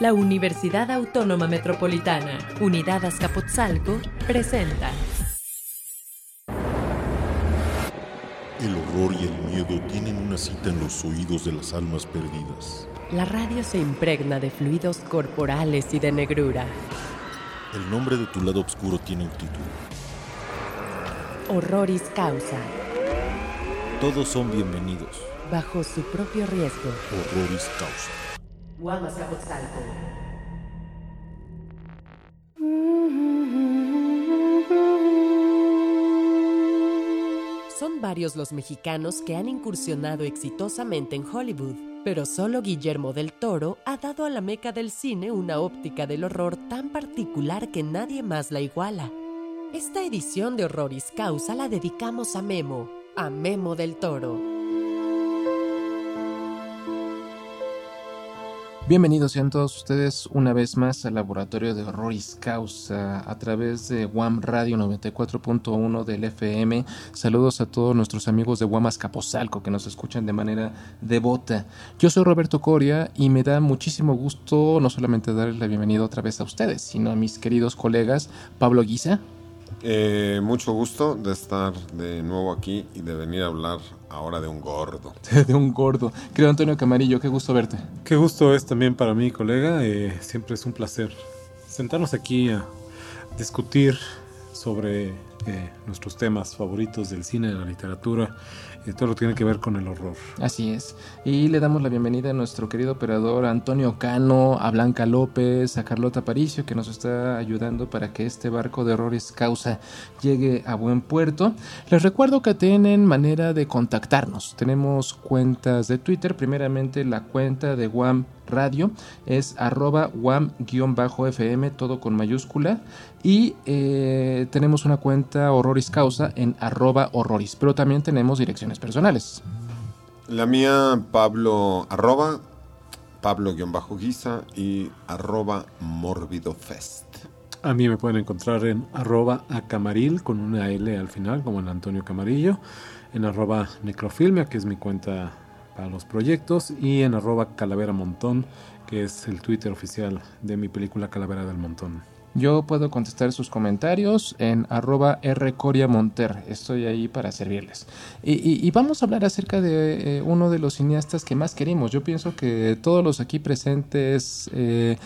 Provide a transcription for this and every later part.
La Universidad Autónoma Metropolitana, Unidad Azcapotzalco, presenta. El horror y el miedo tienen una cita en los oídos de las almas perdidas. La radio se impregna de fluidos corporales y de negrura. El nombre de tu lado oscuro tiene un título. Horroris causa. Todos son bienvenidos. Bajo su propio riesgo. Horroris causa. Huamascapotzalco. Son varios los mexicanos que han incursionado exitosamente en Hollywood, pero solo Guillermo del Toro ha dado a la meca del cine una óptica del horror tan particular que nadie más la iguala. Esta edición de Horroris Causa la dedicamos a Memo, a Memo del Toro. Bienvenidos sean todos ustedes una vez más al Laboratorio de Horroris Causa a través de WAM Radio 94.1 del FM. Saludos a todos nuestros amigos de WAM Azcapotzalco que nos escuchan de manera devota. Yo soy Roberto Coria y me da muchísimo gusto no solamente darles la bienvenida otra vez a ustedes, sino a mis queridos colegas Pablo Guisa. Eh, mucho gusto de estar de nuevo aquí y de venir a hablar ahora de un gordo. de un gordo. Creo Antonio Camarillo, qué gusto verte. Qué gusto es también para mí, colega. Eh, siempre es un placer sentarnos aquí a discutir sobre eh, nuestros temas favoritos del cine, de la literatura todo lo tiene que ver con el horror. Así es. Y le damos la bienvenida a nuestro querido operador Antonio Cano, a Blanca López, a Carlota Paricio, que nos está ayudando para que este barco de horrores causa llegue a buen puerto. Les recuerdo que tienen manera de contactarnos. Tenemos cuentas de Twitter, primeramente la cuenta de WAM Radio es arroba wam-fm, todo con mayúscula. Y eh, tenemos una cuenta Horroris Causa en arroba horroris, pero también tenemos direcciones personales. La mía, Pablo, arroba, Pablo-guisa y arroba morbidofest. A mí me pueden encontrar en arroba acamaril con una L al final, como en Antonio Camarillo, en arroba necrofilmia, que es mi cuenta para los proyectos, y en arroba calavera montón, que es el Twitter oficial de mi película Calavera del Montón. Yo puedo contestar sus comentarios en arroba rcoriamonter. Estoy ahí para servirles. Y, vamos a hablar acerca de eh, uno de los cineastas que más queremos. Yo pienso que todos los aquí presentes eh,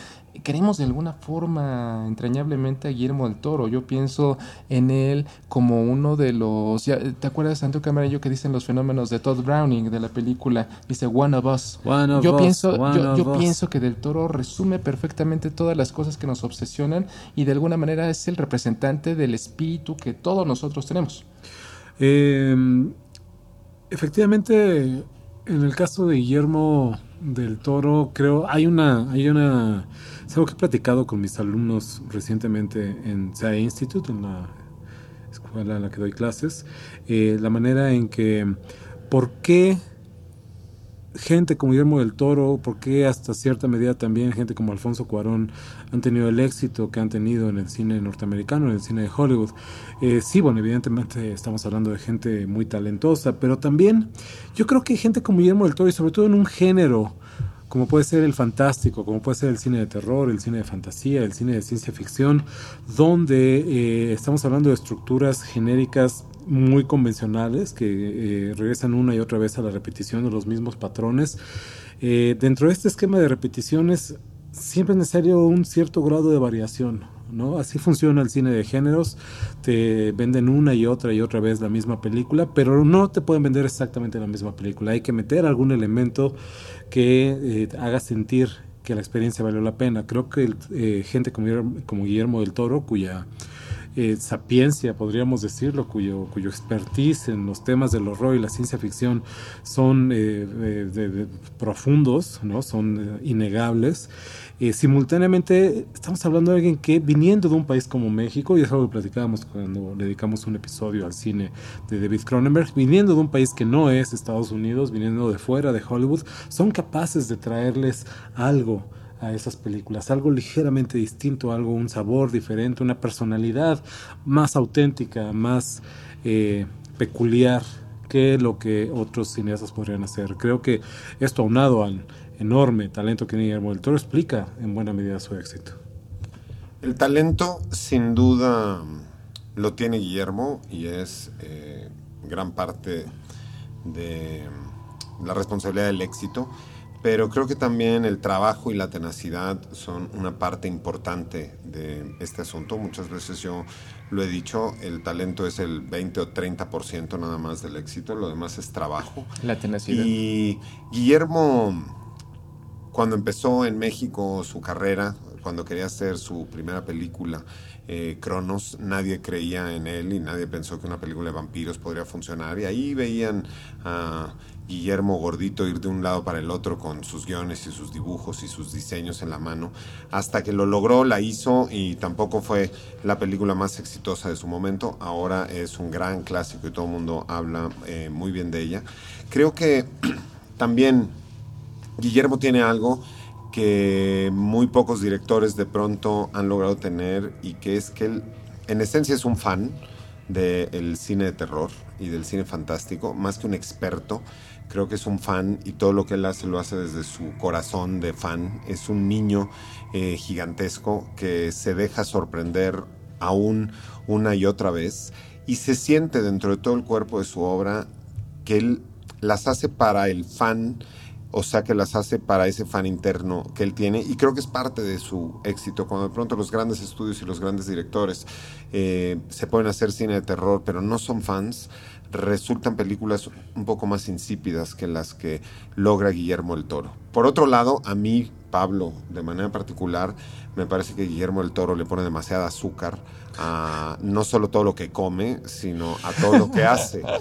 queremos de alguna forma entrañablemente a Guillermo del Toro. Yo pienso en él como uno de los. ¿Te acuerdas, Santo Camarillo, que dicen los fenómenos de Todd Browning de la película? Dice One of Us. yo pienso, yo, pienso que del Toro resume perfectamente todas las cosas que nos obsesionan y de alguna manera es el representante del espíritu que todos nosotros tenemos. Em, efectivamente, en el caso de Guillermo del Toro, creo, hay una, hay una es algo que he platicado con mis alumnos recientemente en SAE Institute, en la escuela en la que doy clases, eh, la manera en que, ¿por qué gente como Guillermo del Toro, por qué hasta cierta medida también gente como Alfonso Cuarón han tenido el éxito que han tenido en el cine norteamericano, en el cine de Hollywood. Eh, sí, bueno, evidentemente estamos hablando de gente muy talentosa, pero también yo creo que gente como Guillermo del Toro y sobre todo en un género como puede ser el fantástico, como puede ser el cine de terror, el cine de fantasía, el cine de ciencia ficción, donde eh, estamos hablando de estructuras genéricas muy convencionales que eh, regresan una y otra vez a la repetición de los mismos patrones. Eh, dentro de este esquema de repeticiones siempre es necesario un cierto grado de variación. ¿No? Así funciona el cine de géneros, te venden una y otra y otra vez la misma película, pero no te pueden vender exactamente la misma película, hay que meter algún elemento que eh, haga sentir que la experiencia valió la pena. Creo que eh, gente como, como Guillermo del Toro, cuya eh, sapiencia, podríamos decirlo, cuyo, cuyo expertise en los temas del horror y la ciencia ficción son profundos, ¿no? son innegables. Eh, simultáneamente estamos hablando de alguien que viniendo de un país como México, y es algo que platicábamos cuando dedicamos un episodio al cine de David Cronenberg, viniendo de un país que no es Estados Unidos, viniendo de fuera de Hollywood, son capaces de traerles algo a esas películas, algo ligeramente distinto, algo, un sabor diferente, una personalidad más auténtica, más eh, peculiar que lo que otros cineastas podrían hacer. Creo que esto aunado al enorme talento que Guillermo del Toro explica en buena medida su éxito. El talento, sin duda, lo tiene Guillermo y es eh, gran parte de la responsabilidad del éxito, pero creo que también el trabajo y la tenacidad son una parte importante de este asunto. Muchas veces yo lo he dicho, el talento es el 20 o 30% nada más del éxito, lo demás es trabajo. La tenacidad. Y Guillermo, cuando empezó en México su carrera, cuando quería hacer su primera película, eh, Cronos, nadie creía en él y nadie pensó que una película de vampiros podría funcionar. Y ahí veían a Guillermo Gordito ir de un lado para el otro con sus guiones y sus dibujos y sus diseños en la mano, hasta que lo logró, la hizo y tampoco fue la película más exitosa de su momento. Ahora es un gran clásico y todo el mundo habla eh, muy bien de ella. Creo que también Guillermo tiene algo que muy pocos directores de pronto han logrado tener y que es que él en esencia es un fan del cine de terror y del cine fantástico, más que un experto. Creo que es un fan y todo lo que él hace lo hace desde su corazón de fan. Es un niño eh, gigantesco que se deja sorprender aún una y otra vez y se siente dentro de todo el cuerpo de su obra que él las hace para el fan o sea que las hace para ese fan interno que él tiene y creo que es parte de su éxito cuando de pronto los grandes estudios y los grandes directores eh, se pueden hacer cine de terror pero no son fans resultan películas un poco más insípidas que las que logra Guillermo el Toro. Por otro lado, a mí, Pablo, de manera particular, me parece que Guillermo el Toro le pone demasiada azúcar a no solo todo lo que come, sino a todo lo que hace.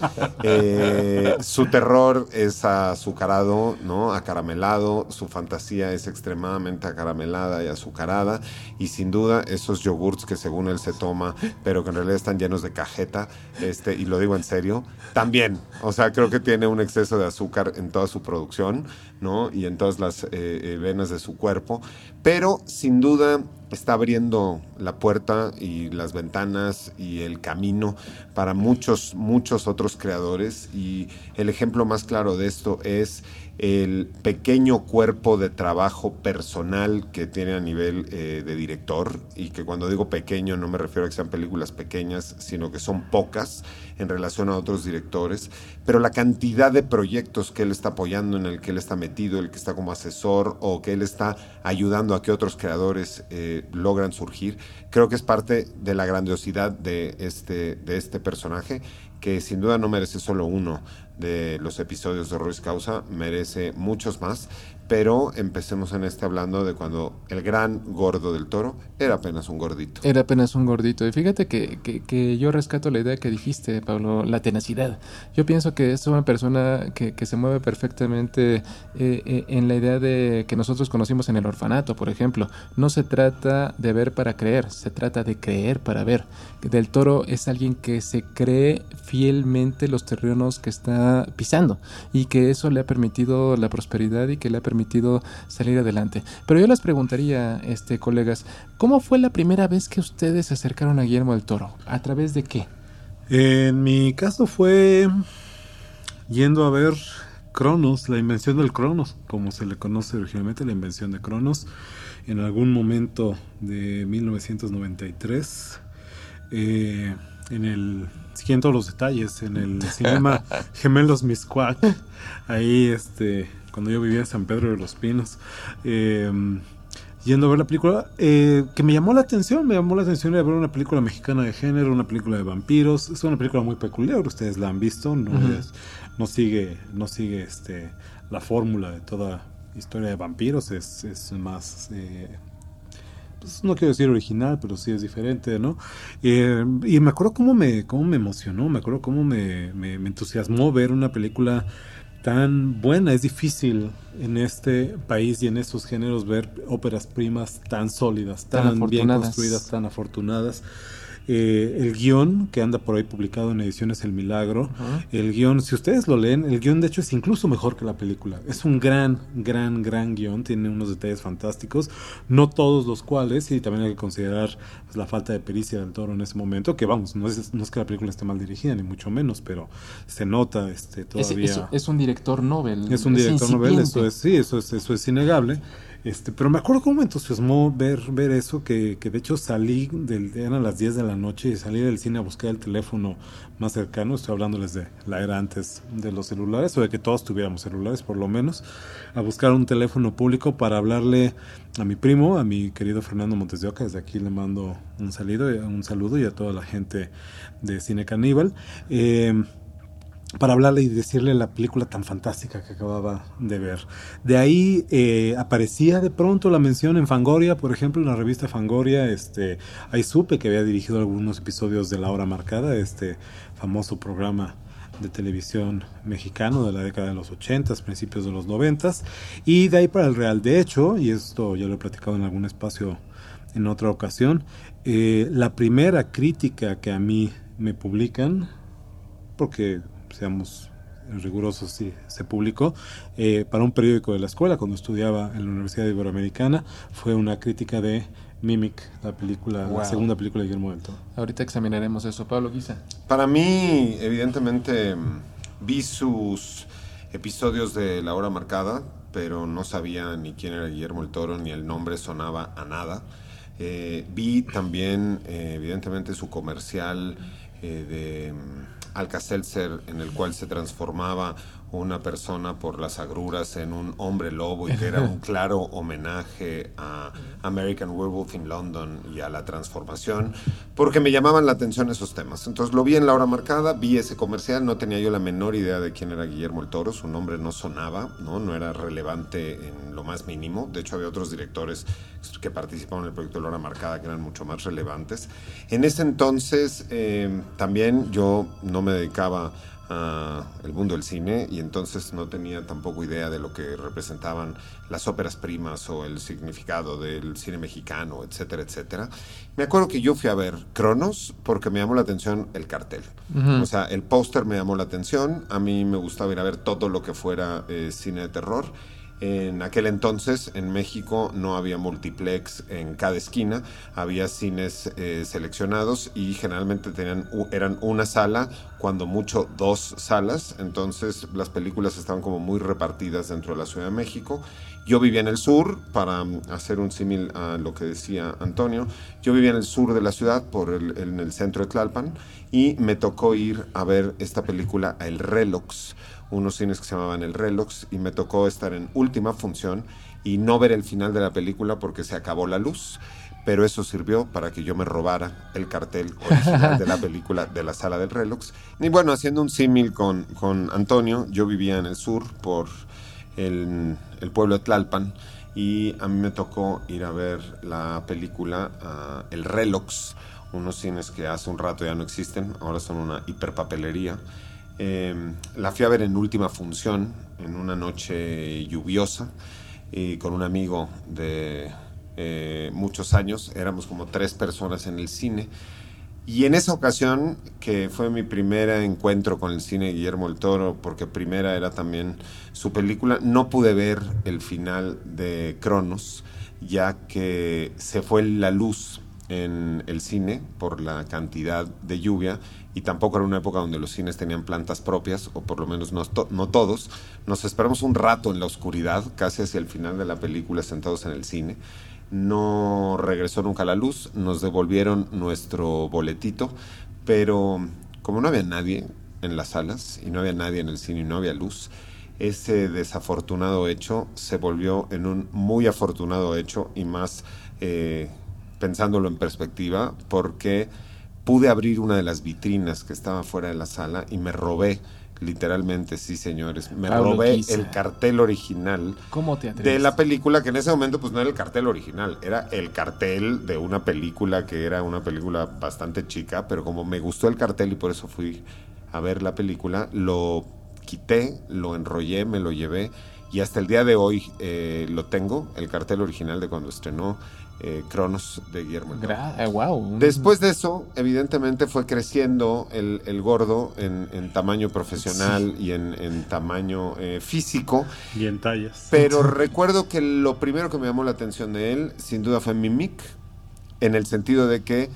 Eh, su terror es azucarado, ¿no? Acaramelado, su fantasía es extremadamente acaramelada y azucarada, y sin duda esos yogurts que según él se toma, pero que en realidad están llenos de cajeta, este, y lo digo en serio, también. O sea, creo que tiene un exceso de azúcar en toda su producción, ¿no? Y en todas las eh, eh, venas de su cuerpo, pero sin duda está abriendo la puerta y las ventanas y el camino para muchos, muchos otros creadores. Y el ejemplo más claro de esto es el pequeño cuerpo de trabajo personal que tiene a nivel eh, de director y que cuando digo pequeño no me refiero a que sean películas pequeñas, sino que son pocas en relación a otros directores, pero la cantidad de proyectos que él está apoyando, en el que él está metido, el que está como asesor o que él está ayudando a que otros creadores eh, logran surgir, creo que es parte de la grandiosidad de este, de este personaje que sin duda no merece solo uno de los episodios de Royce Causa, merece muchos más, pero empecemos en este hablando de cuando el gran gordo del toro era apenas un gordito. Era apenas un gordito. Y fíjate que, que, yo rescato la idea que dijiste, Pablo, la tenacidad. Yo pienso que es una persona que, que se mueve perfectamente eh, eh, en la idea de que nosotros conocimos en el orfanato, por ejemplo. No se trata de ver para creer, se trata de creer para ver. Del toro es alguien que se cree fielmente los terrenos que está pisando y que eso le ha permitido la prosperidad y que le ha permitido permitido salir adelante. Pero yo les preguntaría, este, colegas, ¿cómo fue la primera vez que ustedes se acercaron a Guillermo del Toro? ¿A través de qué? En mi caso fue yendo a ver Cronos, la invención del Cronos, como se le conoce originalmente, la invención de Cronos, en algún momento de 1993. Eh, en el siguiendo los detalles en el cinema Gemelos Miscuac ahí este cuando yo vivía en San Pedro de los Pinos. Em, yendo a ver la película, eh, que me llamó la atención, me llamó la atención de ver una película mexicana de género, una película de vampiros, es una película muy peculiar, ustedes la han visto, no, no sigue, no sigue este, la fórmula de toda historia de vampiros, es, es más... Eh, pues no quiero decir original, pero sí es diferente, ¿no? Eh, y me acuerdo cómo me, cómo me emocionó, me acuerdo cómo me, me, me entusiasmó ver una película tan buena. Es difícil en este país y en estos géneros ver óperas primas tan sólidas, tan, bien construidas, tan afortunadas. Eh, el guion que anda por ahí publicado en ediciones El Milagro, el guion, si ustedes lo leen, el guion de hecho es incluso mejor que la película. Es un gran, gran, gran guion, tiene unos detalles fantásticos, no todos los cuales, y también hay que considerar pues, la falta de pericia del toro en ese momento, que vamos, no es, no es que la película esté mal dirigida, ni mucho menos, pero se nota este, todavía... Es, un director Nobel. Es un director Nobel, eso es, sí, eso es, eso es innegable. Este, pero me acuerdo cómo me entusiasmó ver, ver eso, que, que de hecho salí, del, eran las 10 de la noche y salí del cine a buscar el teléfono más cercano, estoy hablándoles de la era antes de los celulares, o de que todos tuviéramos celulares por lo menos, a buscar un teléfono público para hablarle a mi primo, a mi querido Fernando Montes de Oca, desde aquí le mando un, salido, un saludo y a toda la gente de Cine Caníbal. Eh, para hablarle y decirle la película tan fantástica que acababa de ver. De ahí eh, aparecía de pronto la mención en Fangoria, por ejemplo, en la revista Fangoria, este, ahí supe que había dirigido algunos episodios de La Hora Marcada, este famoso programa de televisión mexicano de la década de los 80, principios de los 90, y de ahí para el Real. De hecho, y esto ya lo he platicado en algún espacio en otra ocasión, eh, la primera crítica que a mí me publican, porque seamos rigurosos, sí, se publicó eh, para un periódico de la escuela cuando estudiaba en la Universidad Iberoamericana. Fue una crítica de Mimic, la película, la segunda película de Guillermo del Toro. Ahorita examinaremos eso. Pablo Guisa. Para mí, evidentemente, vi sus episodios de La Hora Marcada, pero no sabía ni quién era Guillermo el Toro, ni el nombre sonaba a nada. Eh, vi también, eh, evidentemente, su comercial de Alka-Seltzer en el cual se transformaba una persona por las agruras en un hombre lobo y que era un claro homenaje a American Werewolf in London y a la transformación, porque me llamaban la atención esos temas. Entonces lo vi en la hora marcada, vi ese comercial, no tenía yo la menor idea de quién era Guillermo el Toro, su nombre no sonaba, no, no era relevante en lo más mínimo. De hecho había otros directores que participaban en el proyecto de la hora marcada que eran mucho más relevantes. En ese entonces eh, también yo no me dedicaba el mundo del cine y entonces no tenía tampoco idea de lo que representaban las óperas primas o el significado del cine mexicano, etcétera, etcétera. Me acuerdo que yo fui a ver Cronos porque me llamó la atención el cartel. O sea, el póster me llamó la atención, a mí me gustaba ir a ver todo lo que fuera eh, cine de terror en aquel entonces en México no había multiplex en cada esquina, había cines eh, seleccionados y generalmente tenían, eran una sala, cuando mucho dos salas, entonces las películas estaban como muy repartidas dentro de la Ciudad de México. Yo vivía en el sur, para mm, hacer un símil a lo que decía Antonio, yo vivía en el sur de la ciudad, por el, en el centro de Tlalpan, y me tocó ir a ver esta película El Relox unos cines que se llamaban El Relox y me tocó estar en última función y no ver el final de la película porque se acabó la luz. Pero eso sirvió para que yo me robara el cartel original de la película de la sala del Relox. Y bueno, haciendo un símil con, con Antonio, yo vivía en el sur por el, el, pueblo de Tlalpan y a mí me tocó ir a ver la película uh, El Relox, unos cines que hace un rato ya no existen, ahora son una hiperpapelería. Eh, la fui a ver en última función, en una noche lluviosa, y con un amigo de eh, muchos años. Éramos como tres personas en el cine. Y en esa ocasión, que fue mi primer encuentro con el cine Guillermo el Toro, porque primera era también su película, no pude ver el final de Cronos, ya que se fue la luz en el cine por la cantidad de lluvia y tampoco era una época donde los cines tenían plantas propias, o por lo menos no, todos. Nos esperamos un rato en la oscuridad, casi hacia el final de la película, sentados en el cine. No regresó nunca la luz, nos devolvieron nuestro boletito, pero como no había nadie en las salas y no había nadie en el cine y no había luz, ese desafortunado hecho se volvió en un muy afortunado hecho y más eh, pensándolo en perspectiva, porque pude abrir una de las vitrinas que estaba fuera de la sala y me robé literalmente, sí señores, me robé el cartel original de la película, que en ese momento pues no era el cartel original, era el cartel de una película que era una película bastante chica, pero como me gustó el cartel y por eso fui a ver la película, lo quité, lo enrollé, me lo llevé y hasta el día de hoy eh, lo tengo, el cartel original de cuando estrenó eh, Cronos de Guillermo. del Toro. wow. Después de eso, evidentemente fue creciendo el, el gordo en, en tamaño profesional y en, en tamaño eh, físico. Y en tallas. Pero recuerdo que lo primero que me llamó la atención de él, sin duda, fue Mimic, en el sentido de que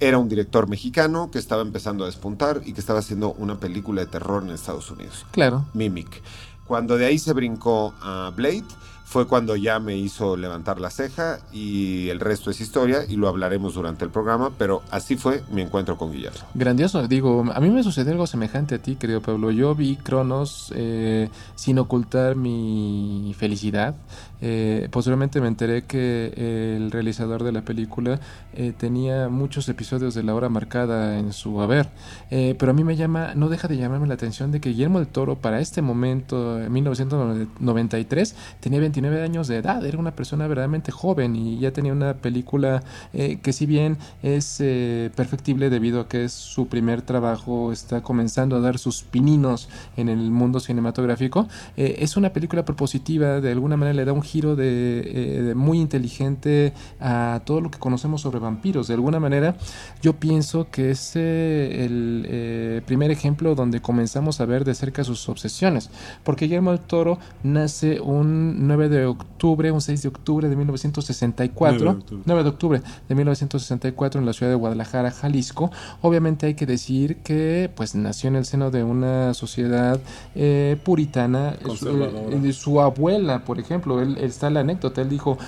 era un director mexicano que estaba empezando a despuntar y que estaba haciendo una película de terror en Estados Unidos. Claro. Mimic. Cuando de ahí se brincó a Blade, fue cuando ya me hizo levantar la ceja y el resto es historia y lo hablaremos durante el programa, pero así fue mi encuentro con Guillermo. Grandioso, digo, a mí me sucedió algo semejante a ti, querido Pablo. Yo vi Cronos eh, sin ocultar mi felicidad. Eh, posteriormente me enteré que el realizador de la película eh, tenía muchos episodios de la hora marcada en su haber, Eh, pero a mí me llama, no deja de llamarme la atención de que Guillermo del Toro para este momento, en 1993, tenía 29 años de edad, era una persona verdaderamente joven y ya tenía una película eh, que si bien es eh, perfectible debido a que es su primer trabajo, está comenzando a dar sus pininos en el mundo cinematográfico, eh, es una película propositiva, de alguna manera le da un giro de, eh, de muy inteligente a todo lo que conocemos sobre vampiros. De alguna manera, yo pienso que es eh, el eh, primer ejemplo donde comenzamos a ver de cerca sus obsesiones, porque Guillermo del Toro nace un 9 de octubre, un 6 de octubre de 1964, 9 de octubre. 9 de octubre de 1964 en la ciudad de Guadalajara, Jalisco. Obviamente hay que decir que pues nació en el seno de una sociedad eh, puritana. Su, eh, su abuela, por ejemplo, él, está la anécdota, él dijo,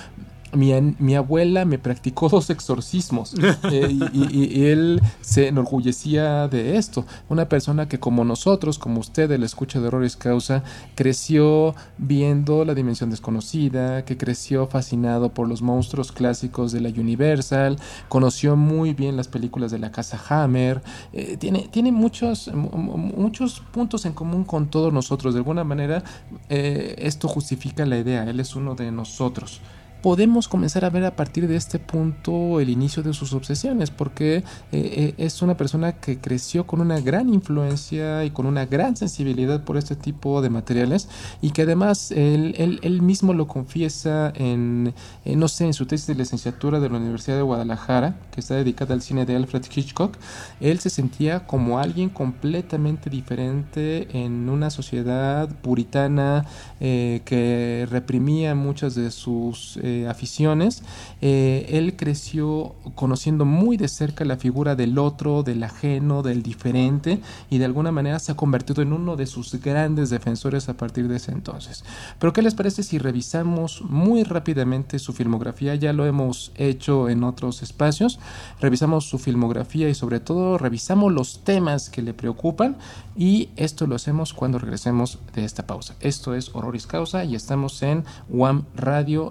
mi, mi abuela me practicó dos exorcismos eh, y, él se enorgullecía de esto. Una persona que como nosotros, como usted, el escucha de Horroris Causa, creció viendo la dimensión desconocida, que creció fascinado por los monstruos clásicos de la Universal, conoció muy bien las películas de la casa Hammer, eh, tiene, tiene muchos, mu- mu- muchos puntos en común con todos nosotros. De alguna manera, eh, esto justifica la idea, él es uno de nosotros podemos comenzar a ver a partir de este punto el inicio de sus obsesiones, porque eh, eh, es una persona que creció con una gran influencia y con una gran sensibilidad por este tipo de materiales y que además él, él- él mismo lo confiesa en, eh, no sé, en su tesis de licenciatura de la Universidad de Guadalajara, que está dedicada al cine de Alfred Hitchcock, él se sentía como alguien completamente diferente en una sociedad puritana eh, que reprimía muchas de sus eh, aficiones. Eh, él creció conociendo muy de cerca la figura del otro, del ajeno, del diferente y de alguna manera se ha convertido en uno de sus grandes defensores a partir de ese entonces. Pero ¿qué les parece si revisamos muy rápidamente su filmografía? Ya lo hemos hecho en otros espacios. Revisamos su filmografía y sobre todo revisamos los temas que le preocupan y esto lo hacemos cuando regresemos de esta pausa. Esto es Horroris Causa y estamos en WAM Radio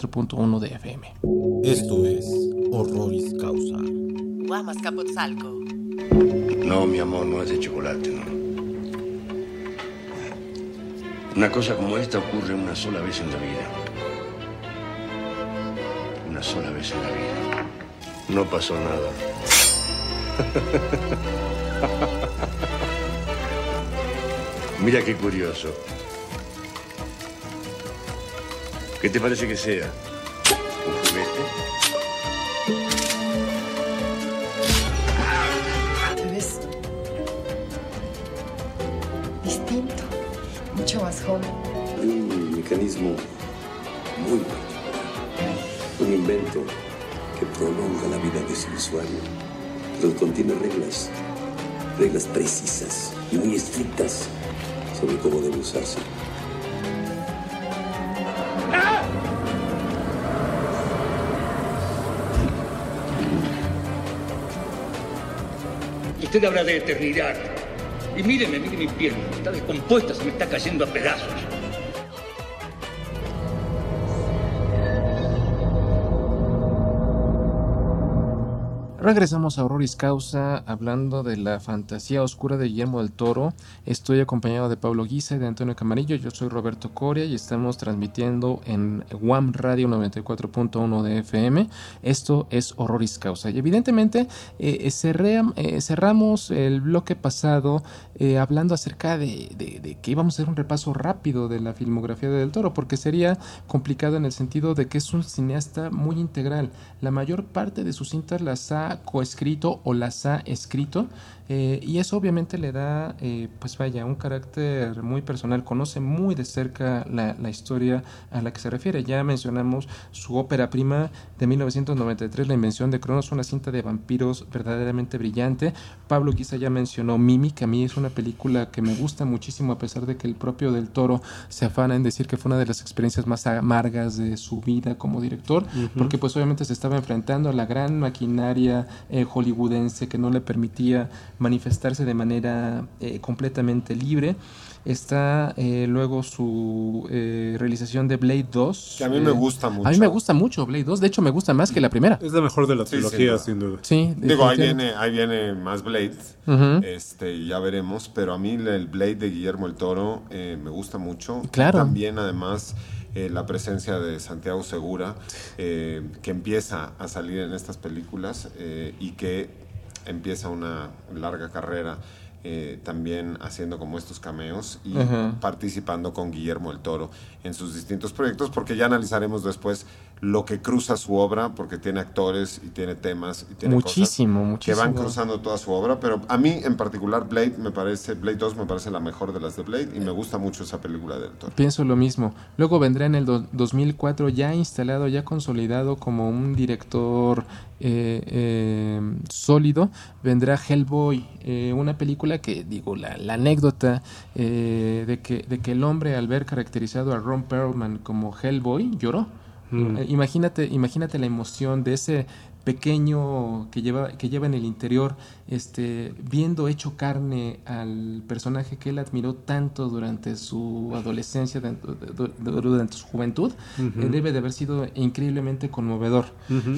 94.1 de FM. Esto es Horroris Causa. Guamas Capotzalco. No, mi amor, no es de chocolate, no. Una cosa como esta ocurre una sola vez en la vida. Una sola vez en la vida. No pasó nada. Mira qué curioso. ¿Qué te parece que sea? ¿Un juguete? Te ves distinto, mucho más joven. un mecanismo muy particular. Un invento que prolonga la vida de su usuario, pero contiene reglas, reglas precisas y muy estrictas sobre cómo debe usarse. Usted habla de eternidad. Y míreme, mire mi piel. Está descompuesta, se me está cayendo a pedazos. Regresamos a Horroris Causa hablando de la fantasía oscura de Guillermo del Toro. Estoy acompañado de Pablo Guisa y de Antonio Camarillo. Yo soy Roberto Coria y estamos transmitiendo en WAM Radio 94.1 de FM. Esto es Horroris Causa. Y evidentemente eh, cerré- eh, cerramos el bloque pasado eh, hablando acerca de, de- de que íbamos a hacer un repaso rápido de la filmografía de Del Toro, porque sería complicado en el sentido de que es un cineasta muy integral. La mayor parte de sus cintas las ha coescrito o las ha escrito. Eh, y eso obviamente le da, eh, pues vaya, un carácter muy personal. Conoce muy de cerca la, la historia a la que se refiere. Ya mencionamos su ópera prima de 1993, La Invención de Cronos, una cinta de vampiros verdaderamente brillante. Pablo quizá ya mencionó Mimi, que a mí es una película que me gusta muchísimo, a pesar de que el propio del Toro se afana en decir que fue una de las experiencias más amargas de su vida como director, porque pues obviamente se estaba enfrentando a la gran maquinaria eh, hollywoodense que no le permitía manifestarse de manera eh, completamente libre. Está eh, luego su eh, realización de Blade 2. Que a mí eh, me gusta mucho. A mí me gusta mucho Blade 2, de hecho me gusta más que la primera. Es la mejor de la Sí, trilogía, duda. sin duda. Sí, Digo, ahí viene, ahí viene más Blade, Ujú. este, ya veremos, pero a mí el Blade de Guillermo el Toro eh, me gusta mucho. Claro. También además eh, la presencia de Santiago Segura, eh, que empieza a salir en estas películas eh, y que empieza una larga carrera. eh, también haciendo como estos cameos y participando con Guillermo el Toro en sus distintos proyectos, porque ya analizaremos después lo que cruza su obra, porque tiene actores y tiene temas y tiene cosas Muchísimo, que van cruzando toda su obra, pero a mí en particular Blade me parece, Blade 2 me parece la mejor de las de Blade y me gusta mucho esa película del Toro. Pienso lo mismo. Luego vendrá en el do- 2004 ya instalado, ya consolidado como un director eh, eh, sólido. Vendrá Hellboy, eh, una película que, digo, la, la anécdota eh, de, que, de que el hombre al ver caracterizado a Ron Perlman como Hellboy lloró. Mm. Eh, imagínate, imagínate la emoción de ese pequeño que lleva, que lleva en el interior, este, viendo hecho carne al personaje que él admiró tanto durante su adolescencia, durante su juventud, eh, debe de haber sido increíblemente conmovedor.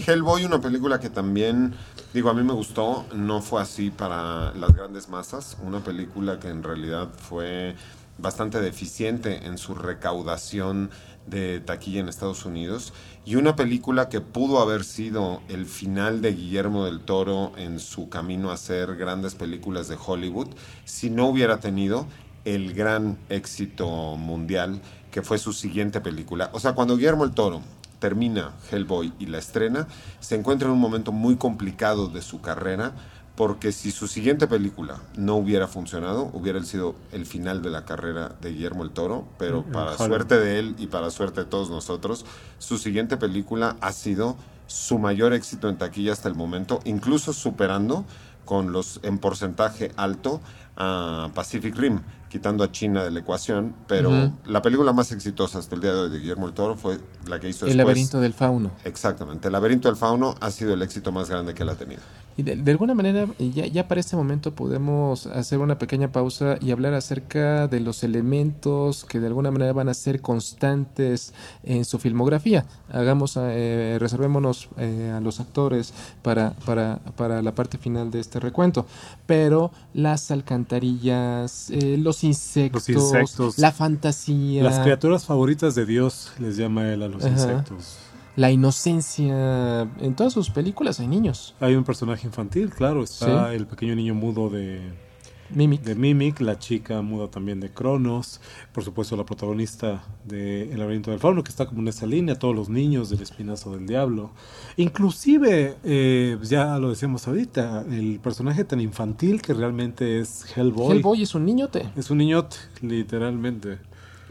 Hellboy, una película que también, digo, a mí me gustó, no fue así para las grandes masas, una película que en realidad fue bastante deficiente en su recaudación de taquilla en Estados Unidos y una película que pudo haber sido el final de Guillermo del Toro en su camino a hacer grandes películas de Hollywood si no hubiera tenido el gran éxito mundial que fue su siguiente película. O sea, cuando Guillermo el Toro termina Hellboy y la estrena, se encuentra en un momento muy complicado de su carrera, porque si su siguiente película no hubiera funcionado, hubiera sido el final de la carrera de Guillermo el Toro, pero para Ojalá. suerte de él y para suerte de todos nosotros, su siguiente película ha sido su mayor éxito en taquilla hasta el momento, incluso superando con los en porcentaje alto a Pacific Rim, quitando a China de la ecuación, pero la película más exitosa hasta el día de hoy de Guillermo el Toro fue la que hizo El después. laberinto del fauno. Exactamente, El laberinto del fauno ha sido el éxito más grande que él ha tenido. Y de, de alguna manera, ya, ya para este momento podemos hacer una pequeña pausa y hablar acerca de los elementos que de alguna manera van a ser constantes en su filmografía. Hagamos, eh, reservémonos eh, a los actores para, para, para la parte final de este recuento. Pero las alcantarillas, eh, los, insectos, Los insectos. la fantasía, Las criaturas favoritas de Dios les llama él a los Ajá. insectos. La inocencia. En todas sus películas hay niños. Hay un personaje infantil, claro, está Sí. el pequeño niño mudo de, Mimic. de Mimic, la chica muda también de Cronos, por supuesto la protagonista de El laberinto del fauno, que está como en esa línea, todos los niños del espinazo del diablo. Inclusive, eh, ya lo decíamos ahorita, el personaje tan infantil que realmente es Hellboy. Hellboy es un niñote. Es un niñote, literalmente.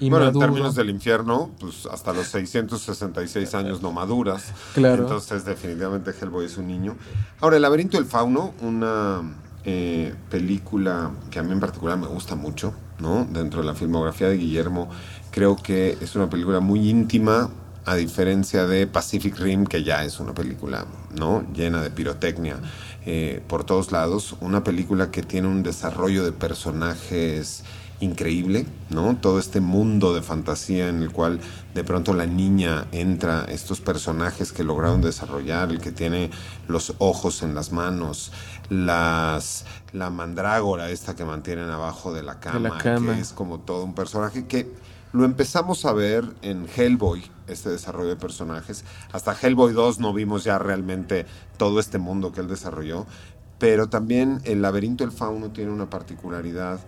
Y bueno, en términos del infierno, pues hasta los 666 años no maduras. Claro. Entonces, definitivamente Hellboy es un niño. Ahora, El laberinto del fauno, una eh, película que a mí en particular me gusta mucho, ¿no? Dentro de la filmografía de Guillermo, creo que es una película muy íntima, a diferencia de Pacific Rim, que ya es una película, ¿no? Llena de pirotecnia eh, por todos lados. Una película que tiene un desarrollo de personajes increíble, ¿no? Todo este mundo de fantasía en el cual de pronto la niña entra, estos personajes que lograron desarrollar, el que tiene los ojos en las manos, las la mandrágora esta que mantienen abajo de la cama, cama. que es como todo un personaje que lo empezamos a ver en Hellboy, este desarrollo de personajes. Hasta Hellboy 2 no vimos ya realmente todo este mundo que él desarrolló. Pero también el laberinto del fauno tiene una particularidad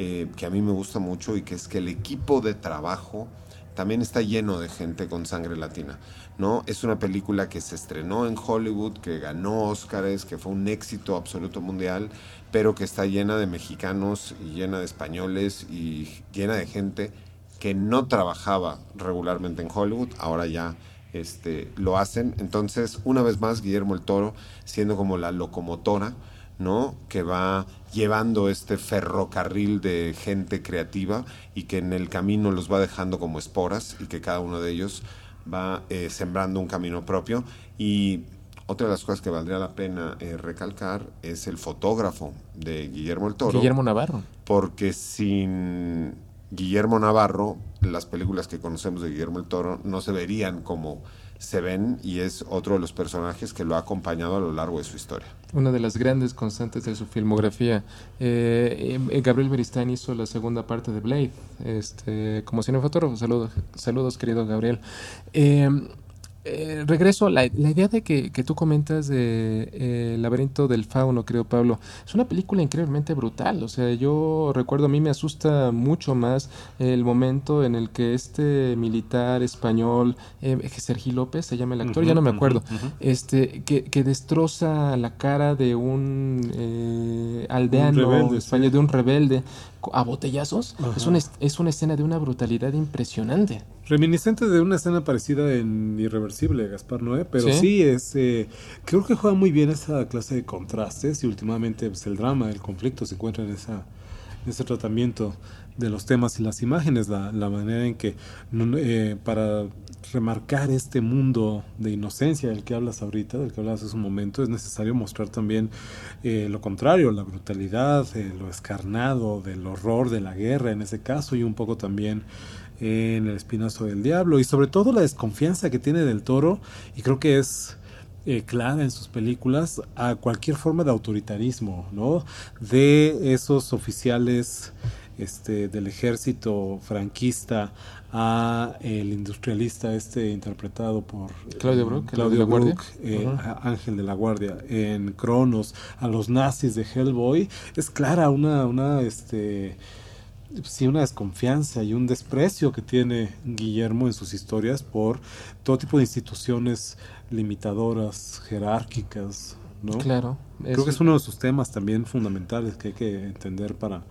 eh, que a mí me gusta mucho y que es que el equipo de trabajo también está lleno de gente con sangre latina, ¿no? Es una película que se estrenó en Hollywood, que ganó Óscares, que fue un éxito absoluto mundial, pero que está llena de mexicanos y llena de españoles y llena de gente que no trabajaba regularmente en Hollywood, ahora ya este, lo hacen. Entonces, una vez más, Guillermo el Toro, siendo como la locomotora, ¿no? Que va llevando este ferrocarril de gente creativa y que en el camino los va dejando como esporas y que cada uno de ellos va eh, sembrando un camino propio. Y otra de las cosas que valdría la pena eh, recalcar es el fotógrafo de Guillermo el Toro. Guillermo Navarro. Porque sin Guillermo Navarro, las películas que conocemos de Guillermo el Toro no se verían como se ven y es otro de los personajes que lo ha acompañado a lo largo de su historia. Una de las grandes constantes de su filmografía. Eh, eh, Gabriel Beristain hizo la segunda parte de Blade, este, como cinefotógrafo. Saludos, saludos querido Gabriel. Eh, eh, regreso, la, la idea de que, que tú comentas de eh, El laberinto del fauno, creo Pablo, es una película increíblemente brutal. O sea, yo recuerdo, a mí me asusta mucho más el momento en el que este militar español, eh, Sergio López, se llama el actor, ya no me acuerdo, este que, que destroza la cara de un eh, aldeano Un rebelde, español, sí. de un rebelde a botellazos. Es una, es- es una escena de una brutalidad impresionante. Reminiscente de una escena parecida en Irreversible, Gaspar Noé, pero ¿Sí? sí, es, eh, creo que juega muy bien esa clase de contrastes y últimamente pues, el drama, el conflicto se encuentra en, esa, en ese tratamiento de los temas y las imágenes, la, manera en que eh, para remarcar este mundo de inocencia del que hablas ahorita, del que hablas hace un momento, es necesario mostrar también eh, lo contrario, la brutalidad, eh, lo escarnado, del horror de la guerra en ese caso y un poco también en el espinazo del diablo y sobre todo la desconfianza que tiene del toro y creo que es eh, clara en sus películas a cualquier forma de autoritarismo, ¿no? De esos oficiales este, del ejército franquista a el industrialista este interpretado por Claudio Brook, Claudio Guardia. Brook, eh, Ángel de la Guardia en Cronos a los nazis de Hellboy es clara una una este sí una desconfianza y un desprecio que tiene Guillermo en sus historias por todo tipo de instituciones limitadoras, jerárquicas, ¿no? Claro. Creo que es uno de sus temas también fundamentales que hay que entender para,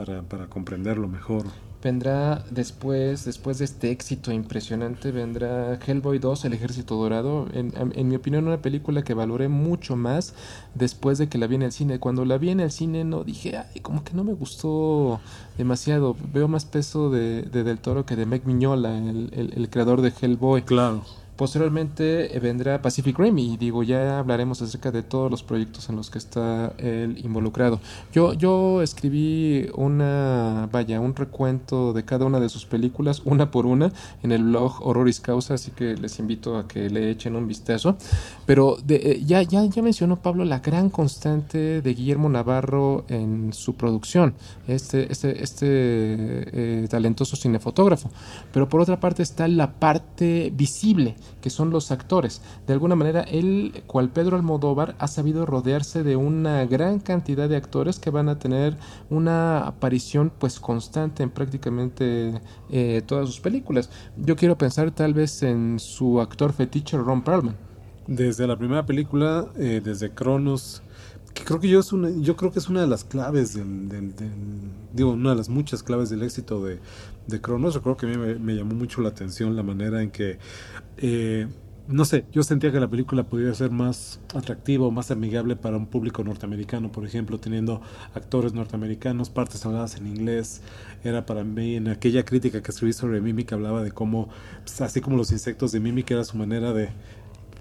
para, para comprenderlo mejor. Vendrá después, después de este éxito impresionante, vendrá Hellboy 2, El Ejército Dorado. En, en mi opinión, una película que valoré mucho más después de que la vi en el cine. Cuando la vi en el cine no dije, ay, como que no me gustó demasiado. Veo más peso de, de Del Toro que de Meg Miñola, el, el, el creador de Hellboy. Claro. Posteriormente eh, vendrá Pacific Rim y digo, ya hablaremos acerca de todos los proyectos en los que está él involucrado. Yo, yo escribí una, vaya, un recuento de cada una de sus películas, una por una, en el blog Horroris Causa, así que les invito a que le echen un vistazo. Pero de, eh, ya, ya, ya mencionó Pablo la gran constante de Guillermo Navarro en su producción, este, este, este eh, talentoso cinefotógrafo. Pero por otra parte está la parte visible, que son los actores. De alguna manera, él, cual Pedro Almodóvar, ha sabido rodearse de una gran cantidad de actores que van a tener una aparición pues constante en prácticamente eh, todas sus películas. Yo quiero pensar tal vez en su actor fetiche Ron Perlman. Desde la primera película, eh, desde Cronos, que creo que yo es una, yo creo que es una de las claves del, del- del- digo, una de las muchas claves del éxito de, de Cronos. Recuerdo que a mí me, llamó mucho la atención la manera en que, eh, no sé, yo sentía que la película podía ser más atractiva o más amigable para un público norteamericano, por ejemplo, teniendo actores norteamericanos, partes habladas en inglés. Era para mí, en aquella crítica que escribí sobre Mimic, hablaba de cómo, pues, así como los insectos de Mimic, era su manera de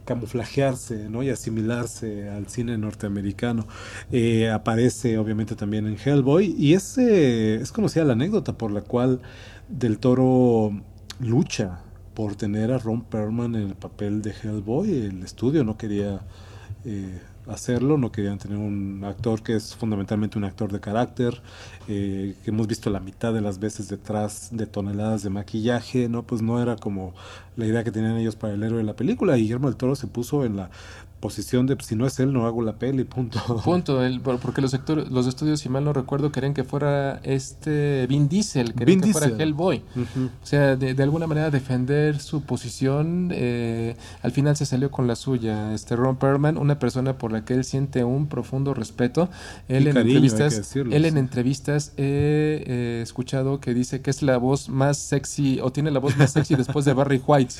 camuflajearse ¿no? y asimilarse al cine norteamericano. Eh, aparece obviamente también en Hellboy y es, eh, es conocida la anécdota por la cual Del Toro lucha por tener a Ron Perlman en el papel de Hellboy. El estudio no quería eh, hacerlo, no querían tener un actor que es fundamentalmente un actor de carácter, eh, que hemos visto la mitad de las veces detrás de toneladas de maquillaje, ¿no? Pues no era como la idea que tenían ellos para el héroe de la película. Guillermo del Toro se puso en la posición de si no es él no hago la peli punto. Punto el, porque los sectores, los estudios si mal no recuerdo querían que fuera este Vin Diesel querían Vin que fuera Diesel. Hellboy. O sea de, de alguna manera defender su posición eh, al final se salió con la suya este Ron Perlman una persona por la que él siente un profundo respeto. Él Y en cariño, hay que entrevistas decirlo, él en entrevistas he eh, escuchado que dice que es la voz más sexy o tiene la voz más sexy después de Barry White.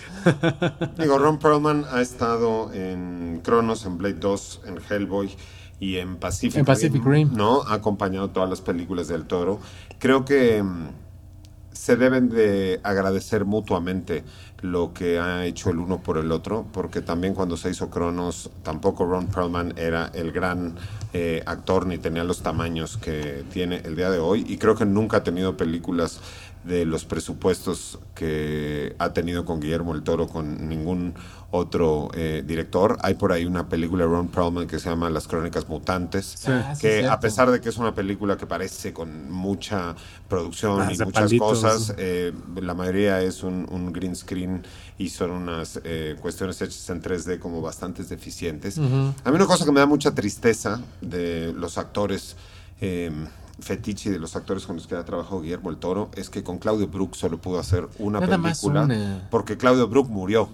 Digo, Ron Perlman ha estado en Cronos, en Blade 2, en Hellboy y en Pacific, En Pacific Rim. ¿no? Ha acompañado todas las películas del Toro. Creo que mm, se deben de agradecer mutuamente lo que ha hecho el uno por el otro, porque también cuando se hizo Cronos, tampoco Ron Perlman era el gran eh, actor ni tenía los tamaños que tiene el día de hoy, y creo que nunca ha tenido películas de los presupuestos que ha tenido con Guillermo el Toro, con ningún otro eh, director. Hay por ahí una película de Ron Perlman que se llama Las Crónicas Mutantes, Ah, sí, que a pesar de que es una película que parece con mucha producción Ah, y muchas palitos. cosas, eh, la mayoría es un, un green screen y son unas eh, cuestiones hechas en 3D como bastante deficientes. A mí una cosa que me da mucha tristeza de los actores eh, fetiche de los actores con los que ha trabajado Guillermo el Toro es que con Claudio Brook solo pudo hacer una Nada película una. porque Claudio Brook murió.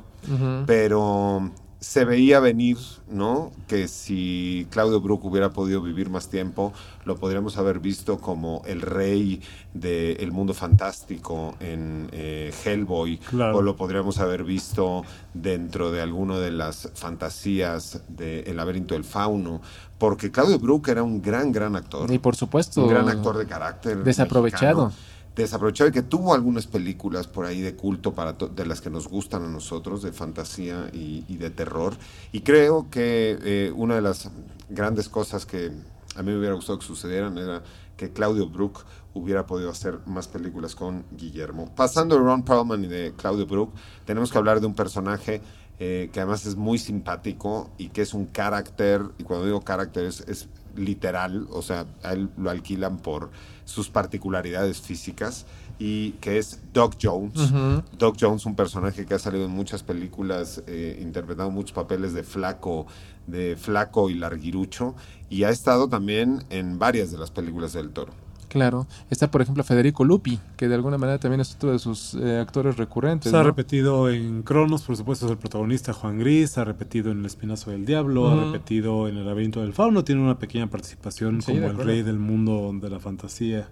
Pero se veía venir, ¿no? Que si Claudio Brook hubiera podido vivir más tiempo, lo podríamos haber visto como el rey del mundo fantástico en eh, Hellboy, Claro. o lo podríamos haber visto dentro de alguna de las fantasías de El laberinto del fauno, porque Claudio Brook era un gran, gran actor. y por supuesto un gran actor de carácter. Desaprovechado. mexicano. Desaprovechado y que tuvo algunas películas por ahí de culto para de las que nos gustan a nosotros, de fantasía y, de terror. Y creo que eh, una de las grandes cosas que a mí me hubiera gustado que sucedieran era que Claudio Brook hubiera podido hacer más películas con Guillermo. Pasando de Ron Perlman y de Claudio Brook, tenemos que hablar de un personaje eh, que además es muy simpático y que es un carácter, y cuando digo carácter es literal, o sea, a él lo alquilan por sus particularidades físicas, y que es Doc Jones. Doc Jones, un personaje que ha salido en muchas películas, eh, interpretado muchos papeles de flaco, de flaco y larguirucho, y ha estado también en varias de las películas del toro. Claro. Está, por ejemplo, Federico Lupi, que de alguna manera también es otro de sus eh, actores recurrentes. Se ha ¿no? repetido en Cronos, por supuesto, es el protagonista Juan Gris, ha repetido en El Espinazo del Diablo, ha Ujú. repetido en El Laberinto del Fauno, tiene una pequeña participación Sí, como el rey del mundo de la fantasía,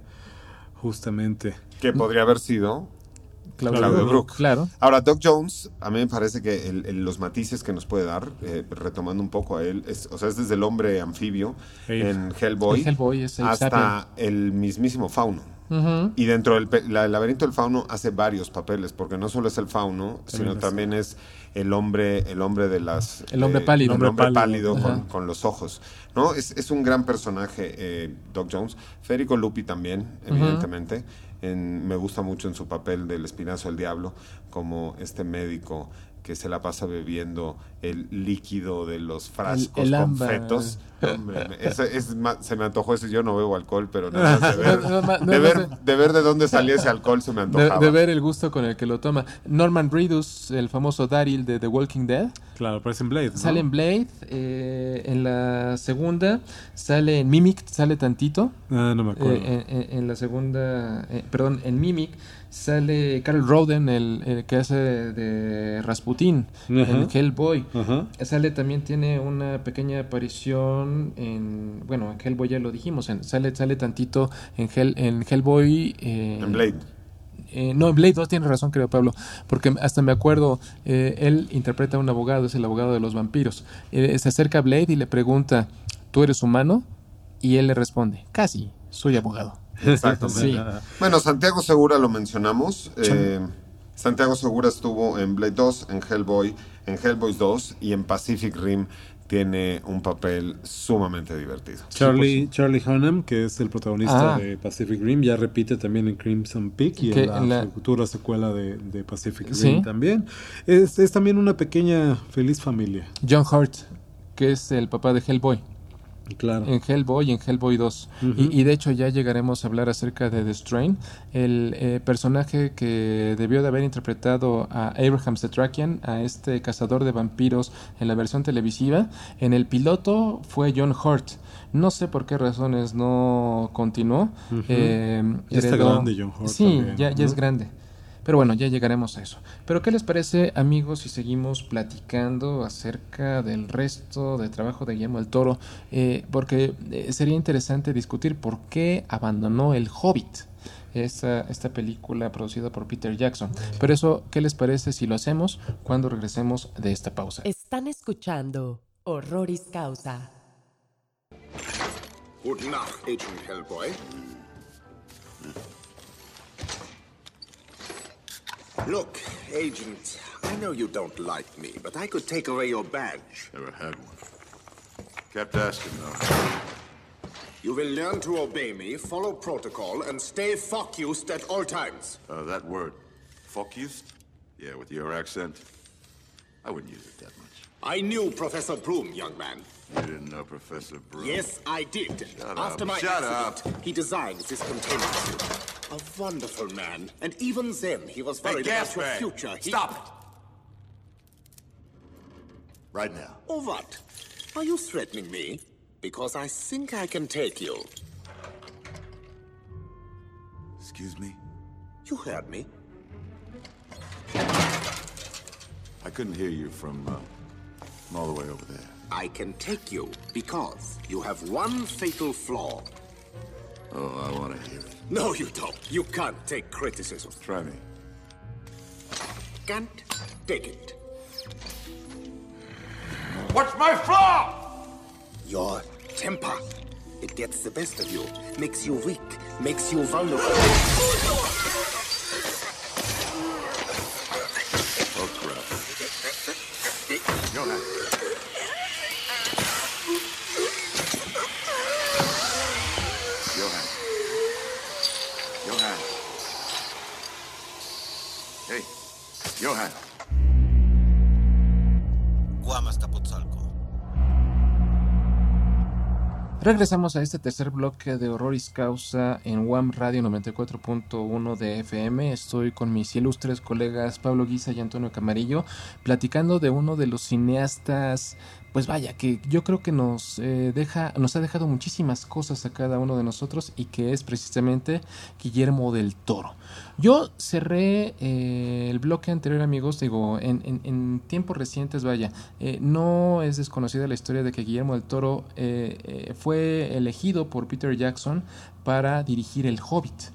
justamente. Que podría haber sido Claudio, Claudio Brook. Claro. Ahora, Doc Jones, a mí me parece que el- el- los matices que nos puede dar, eh, retomando un poco a él, es, o sea, es desde el hombre anfibio en Hellboy, hasta el mismísimo fauno. Y dentro del pe- la- el laberinto del fauno hace varios papeles, porque no solo es el fauno, sino es- también es el hombre, el hombre de las El hombre de- pálido. el hombre pálido. pálido, con, Ajá. con los ojos. ¿no? Es, es un gran personaje, eh, Doc Jones. Federico Lupi también, evidentemente. En- me gusta mucho en su papel del espinazo del diablo, como este médico que se la pasa bebiendo el líquido de los frascos el con ámbar. fetos. Hombre, es ma- se me antojó ese. Yo no bebo alcohol, pero nada más de ver, No, no, no, de, ver, no. de ver de dónde salía ese alcohol se me De, antojaba. de ver el gusto con el que lo toma. Norman Reedus, el famoso Daryl de The Walking Dead, Claro, aparece en Blade. ¿no? sale en Blade. eh, en la segunda sale en Mimic, sale tantito. Ah, no me acuerdo. Eh, en, en- en la segunda, eh, perdón, en Mimic sale Carl Roden, el, el que hace de Rasputin, Ajá. en Hellboy. Ajá. Sale también tiene una pequeña aparición en, bueno, en Hellboy ya lo dijimos, en- sale sale tantito en Hell, en Hellboy. eh, En Blade. eh, no, en Blade 2 tiene razón, creo Pablo, porque hasta me acuerdo, eh, él interpreta a un abogado, es el abogado de los vampiros. Eh, se acerca a Blade y le pregunta, ¿tú eres humano? Y él le responde, casi, soy abogado. Exactamente. Sí. Bueno, Santiago Segura lo mencionamos. eh, Santiago Segura estuvo en Blade 2, en Hellboy, en Hellboy 2 y en Pacific Rim tiene un papel sumamente divertido. Charlie, Charlie Hunnam, que es el protagonista Ah. de Pacific Rim, ya repite también en Crimson Peak y en la, futura secuela de, de Pacific Rim Sí. también. Es, es también una pequeña feliz familia. John Hurt, que es el papá de Hellboy. Claro. En Hellboy y en Hellboy 2. Ujú. y, y de hecho ya llegaremos a hablar acerca de The Strain, el eh, personaje que debió de haber interpretado a Abraham Setrakian, a este cazador de vampiros en la versión televisiva. En el piloto fue John Hurt. No sé por qué razones no continuó. Eh, Ya está grande John Hurt Sí, también, ya, es grande. Pero bueno, ya llegaremos a eso. Pero ¿qué les parece, amigos, si seguimos platicando acerca del resto de trabajo de Guillermo del Toro? Eh, porque eh, sería interesante discutir por qué abandonó El Hobbit, esta, esta película producida por Peter Jackson. Pero eso, ¿qué les parece si lo hacemos cuando regresemos de esta pausa? Están escuchando Horroris Causa. Guten Nacht, Agent Hellboy. Look, Agent, I know you don't like me, but I could take away your badge. Never had one. Kept asking, though. You will learn to obey me, follow protocol, and stay focused at all times. Uh, that word, focused? Yeah, with your accent. I wouldn't use it that much. I knew Professor Broom, young man. You didn't know Professor Broom. Yes, I did. Shut After up. my Shut accident, he designed this containment suit. A wonderful man. And even then, he was Hey, worried about gas your bag. future. He... Stop it. Right now. Or what? Are you threatening me? Because I think I can take you. Excuse me? You heard me. I couldn't hear you from, uh, from all the way over there. I can take you because you have one fatal flaw. Oh, I want to hear it. No, you don't. You can't take criticism. Try me. Can't take it. What's my flaw? Your temper. It gets the best of you, makes you weak, makes you vulnerable. Regresamos a este tercer bloque de Horroris Causa en WAM Radio 94.1 de FM. Estoy con mis ilustres colegas Pablo Guisa y Antonio Camarillo platicando de uno de los cineastas, pues vaya, que yo creo que nos eh, deja, nos ha dejado muchísimas cosas a cada uno de nosotros y que es precisamente Guillermo del Toro. Yo cerré eh, el bloque anterior, amigos, digo, en, en- tiempos recientes, vaya, eh, no es desconocida la historia de que Guillermo del Toro eh, eh, fue elegido por Peter Jackson para dirigir El Hobbit.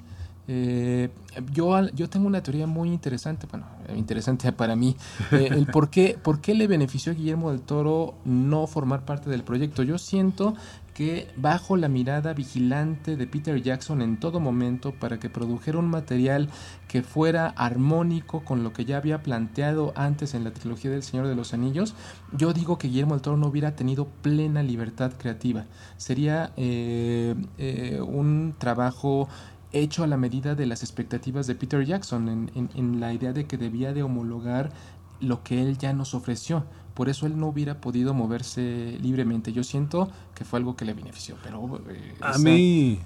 Eh, yo, yo tengo una teoría muy interesante, bueno, interesante para mí, eh, el por qué, por qué le benefició a Guillermo del Toro no formar parte del proyecto. Yo siento que bajo la mirada vigilante de Peter Jackson en todo momento para que produjera un material que fuera armónico con lo que ya había planteado antes en la trilogía del Señor de los Anillos, yo digo que Guillermo del Toro no hubiera tenido plena libertad creativa. Sería eh, eh, un trabajo hecho a la medida de las expectativas de Peter Jackson, en, en- en la idea de que debía de homologar lo que él ya nos ofreció. Por eso él no hubiera podido moverse libremente. Yo siento que fue algo que le benefició. Pero eh, A esa- mí,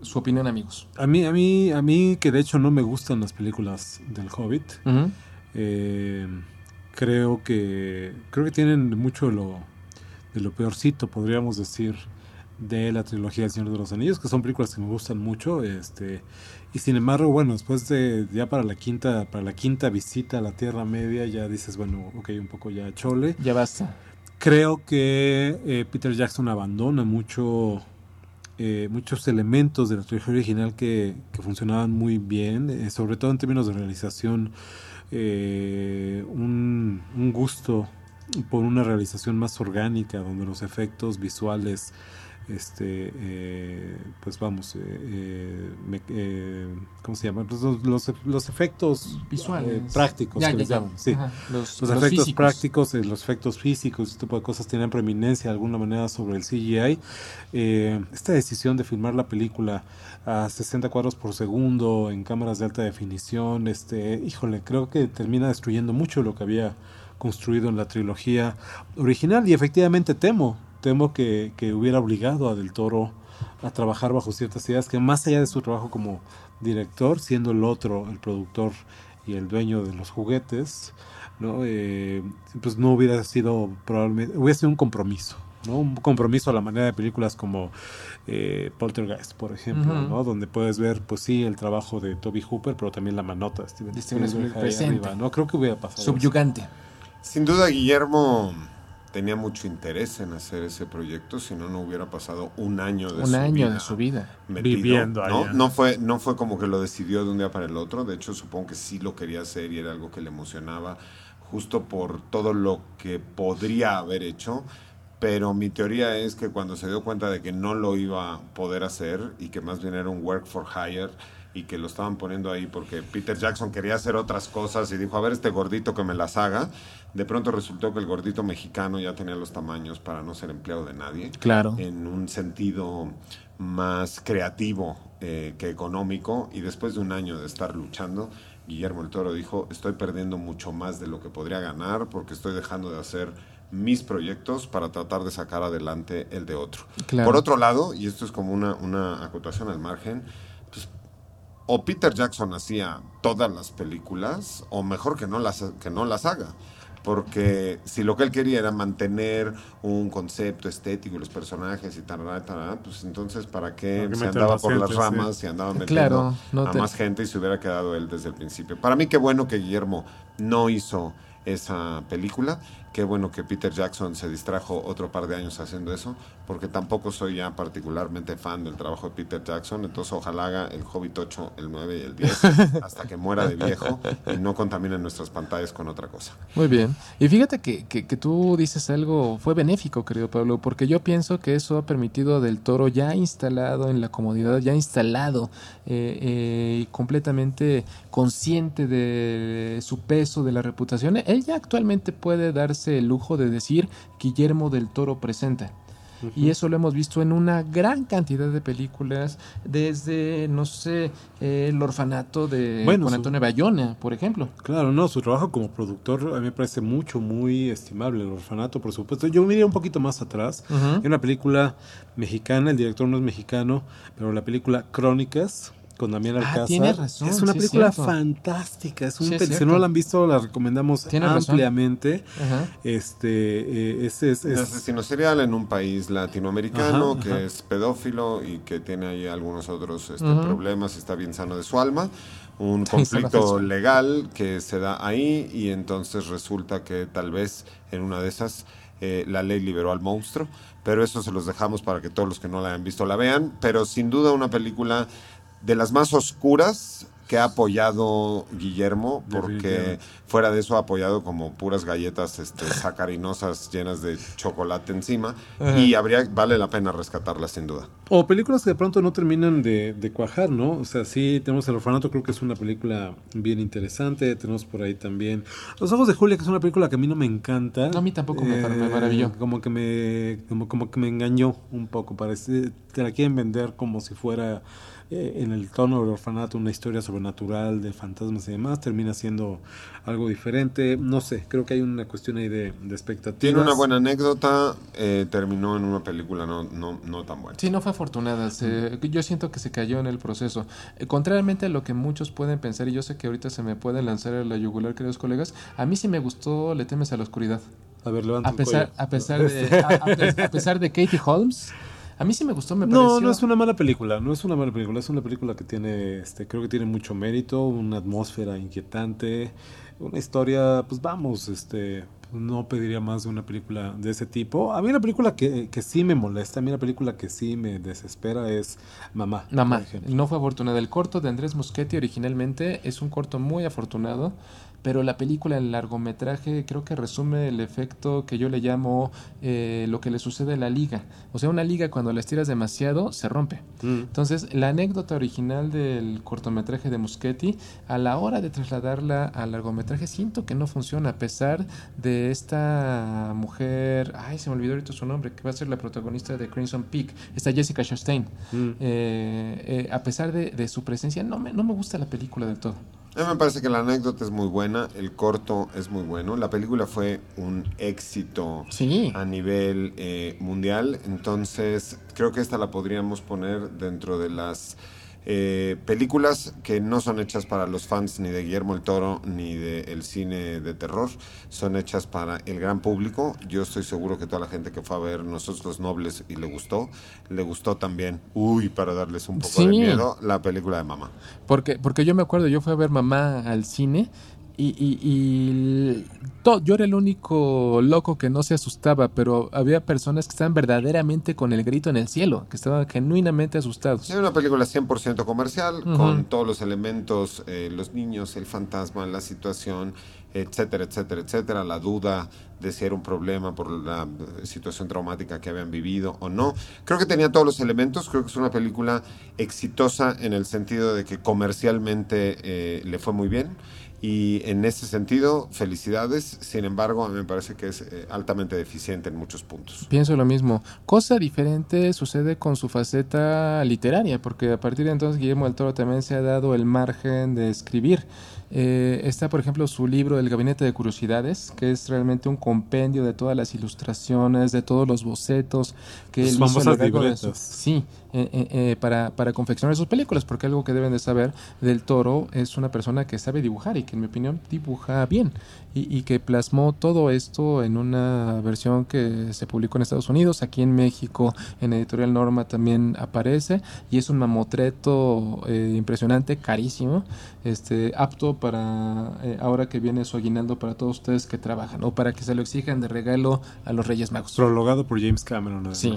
su opinión, amigos. a mí, a mí, a mí que de hecho no me gustan las películas del Hobbit. Eh, creo que creo que tienen mucho de lo de lo peorcito, podríamos decir, de la trilogía del Señor de los Anillos, que son películas que me gustan mucho, este y sin embargo, bueno, después de ya para la quinta para la quinta visita a la Tierra Media ya dices, bueno, ok, un poco ya chole. Ya basta. Creo que eh, Peter Jackson abandona mucho eh, muchos elementos de la trilogía original que, que funcionaban muy bien, eh, sobre todo en términos de realización, un, un gusto por una realización más orgánica, donde los efectos visuales este eh, pues vamos eh, eh, me- eh, cómo se llama los, los, los efectos Visuales. eh, prácticos Ya, que ya, les ya. llaman sí Ajá, los- efectos físicos. prácticos eh, los efectos físicos este tipo de cosas tienen preeminencia de alguna manera sobre el CGI Eh, esta decisión de filmar la película a 60 cuadros por segundo en cámaras de alta definición este híjole creo que termina destruyendo mucho lo que había construido en la trilogía original y efectivamente temo temo que, que hubiera obligado a Del Toro a trabajar bajo ciertas ideas que más allá de su trabajo como director, siendo el otro el productor y el dueño de los juguetes, ¿no? Eh, pues no hubiera sido probablemente, hubiera sido un compromiso, ¿no? Un compromiso a la manera de películas como eh, Poltergeist, por ejemplo. ¿no? Donde puedes ver, pues sí, el trabajo de Toby Hooper, pero también la manota de Steven Spielberg Spielberg ahí presente. arriba, ¿no? Creo que hubiera pasado. eso. Subyugante. Sin duda, Guillermo tenía mucho interés en hacer ese proyecto, si no, no hubiera pasado un año de Un su año vida de su vida. metido, Viviendo ¿no? allá. No fue, no fue como que lo decidió de un día para el otro, de hecho supongo que sí lo quería hacer y era algo que le emocionaba, justo por todo lo que podría haber hecho, pero mi teoría es que cuando se dio cuenta de que no lo iba a poder hacer y que más bien era un work for hire y que lo estaban poniendo ahí porque Peter Jackson quería hacer otras cosas y dijo, a ver este gordito que me las haga, de pronto resultó que el gordito mexicano ya tenía los tamaños para no ser empleado de nadie Claro. en un sentido más creativo eh, que económico y después de un año de estar luchando, Guillermo el Toro dijo, estoy perdiendo mucho más de lo que podría ganar porque estoy dejando de hacer mis proyectos para tratar de sacar adelante el de otro. Claro. Por otro lado, y esto es como una, una acotación al margen, pues, o Peter Jackson hacía todas las películas, o mejor que no las, que no las haga. Porque si lo que él quería era mantener un concepto estético y los personajes y tal, pues entonces ¿para qué ¿Para qué se andaba por las gente, sí? ramas y andaba metiendo Claro, no a más gente y se hubiera quedado él desde el principio? Para mí qué bueno que Guillermo no hizo esa película. Qué bueno que Peter Jackson se distrajo otro par de años haciendo eso, porque tampoco soy ya particularmente fan del trabajo de Peter Jackson, entonces ojalá haga el Hobbit 8, el 9 y el 10 hasta que muera de viejo y no contamine nuestras pantallas con otra cosa. Muy bien. Y fíjate que, que, que tú dices algo, fue benéfico, querido Pablo, porque yo pienso que eso ha permitido a Del Toro ya instalado en la comodidad, ya instalado eh, eh, y completamente consciente de su peso, de la reputación. Él ya actualmente puede darse el lujo de decir Guillermo del Toro Y eso lo hemos visto en una gran cantidad de películas, desde, no sé, eh, El orfanato de Bueno, Juan su- Antonio Bayona, por ejemplo. Claro, no, su trabajo como productor a mí me parece mucho, muy estimable. El orfanato, por supuesto. Yo me iría un poquito más atrás. Ujú. Hay una película mexicana, el director no es mexicano, pero la película Crónicas con Damián Ah, Alcázar. tienes razón, es una sí es película cierto. fantástica. Es un Sí es si no la han visto, la recomendamos ampliamente. Este, eh, es, es- Es es- asesino serial en un país latinoamericano Ajá, que ajá. es pedófilo y que tiene ahí algunos otros este, problemas y está bien sano de su alma. Un conflicto legal que se da ahí y entonces resulta que tal vez en una de esas eh, la ley liberó al monstruo. Pero eso se los dejamos para que todos los que no la hayan visto la vean. Pero sin duda una película de las más oscuras que ha apoyado Guillermo, porque fuera de eso ha apoyado como puras galletas este, sacarinosas llenas de chocolate encima Ajá. y habría vale la pena rescatarlas sin duda. O películas que de pronto no terminan de, de cuajar, ¿no? O sea, sí, tenemos El Orfanato, creo que es una película bien interesante. Tenemos por ahí también Los Ojos de Julia, que es una película que a mí no me encanta. No, a mí tampoco me- me maravilló. Como que me, como, como que me engañó un poco. Parece, te la quieren vender como si fuera eh, en el tono del orfanato una historia sobrenatural de fantasmas y demás. Termina siendo algo diferente. No sé, creo que hay una cuestión ahí de, de expectativas. Tiene una buena anécdota, eh, terminó en una película no, no, no tan buena. Sí, no fue afortunada. se- yo siento que se cayó en el proceso. Eh, contrariamente a lo que muchos pueden pensar, y yo sé que ahorita se me puede lanzar a la yugular, queridos colegas, a mí sí me gustó Le temes a la oscuridad. A ver, levanta A pesar, cuello. a pesar de, a, a pe- a pesar de Katie Holmes, a mí sí me gustó, me No, pareció. no es una mala película, no es una mala película, es una película que tiene, este, creo que tiene mucho mérito, una atmósfera inquietante, una historia, pues vamos, este, no pediría más de una película de ese tipo. A mí la película que, que sí me molesta, a mí la película que sí me desespera es Mamá. Mamá, no fue afortunada. El corto de Andrés Muschetti originalmente es un corto muy afortunado, pero la película, el largometraje, creo que resume el efecto que yo le llamo eh, lo que le sucede a la liga. O sea, una liga cuando la estiras demasiado se rompe. Entonces, la anécdota original del cortometraje de Muschetti, a la hora de trasladarla al largometraje, siento que no funciona, a pesar de esta mujer, ay, se me olvidó ahorita su nombre, que va a ser la protagonista de Crimson Peak, esta Jessica Chastain. Eh, eh, a pesar de, de su presencia, no me, no me gusta la película del todo. A mí me parece que la anécdota es muy buena, el corto es muy bueno, la película fue un éxito Sí. a nivel eh, mundial, entonces creo que esta la podríamos poner dentro de las eh, películas que no son hechas para los fans ni de Guillermo el Toro ni del cine de terror, son hechas para el gran público. Yo estoy seguro que toda la gente que fue a ver Nosotros los Nobles y le gustó, le gustó también, uy, para darles un poco de miedo, la película de Mamá. Porque, porque yo me acuerdo, yo fui a ver mamá al cine y, y, y to- yo era el único loco que no se asustaba, pero había personas que estaban verdaderamente con el grito en el cielo, que estaban genuinamente asustados. Es una película 100% comercial, con todos los elementos, eh, los niños, el fantasma, la situación, etcétera, etcétera, etcétera, la duda de si era un problema por la eh, situación traumática que habían vivido o no. Creo que tenía todos los elementos, creo que es una película exitosa en el sentido de que comercialmente eh, le fue muy bien. Y en ese sentido, felicidades. Sin embargo, a mí me parece que es eh, altamente deficiente en muchos puntos. Pienso lo mismo. Cosa diferente sucede con su faceta literaria, porque a partir de entonces Guillermo del Toro también se ha dado el margen de escribir. Eh, está, por ejemplo, su libro El Gabinete de Curiosidades, que es realmente un compendio de todas las ilustraciones, de todos los bocetos que Las él hizo su-. Sí, eh, eh, para, para confeccionar sus películas, porque algo que deben de saber del Toro es una persona que sabe dibujar y que en mi opinión dibuja bien y, y que plasmó todo esto en una versión que se publicó en Estados Unidos, aquí en México en Editorial Norma también aparece y es un mamotreto eh, impresionante, carísimo, este apto para eh, ahora que viene su aguinaldo para todos ustedes que trabajan o para que se lo exijan de regalo a los Reyes Magos. Prologado por James Cameron. además. Sí.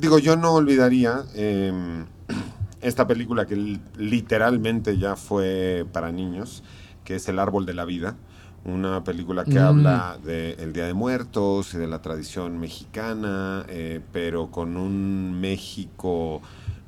Digo, yo no olvidaría eh, esta película que li- literalmente ya fue para niños, que es El Árbol de la Vida. Una película que Mm. habla del Día de Muertos y de la tradición mexicana, eh, pero con un México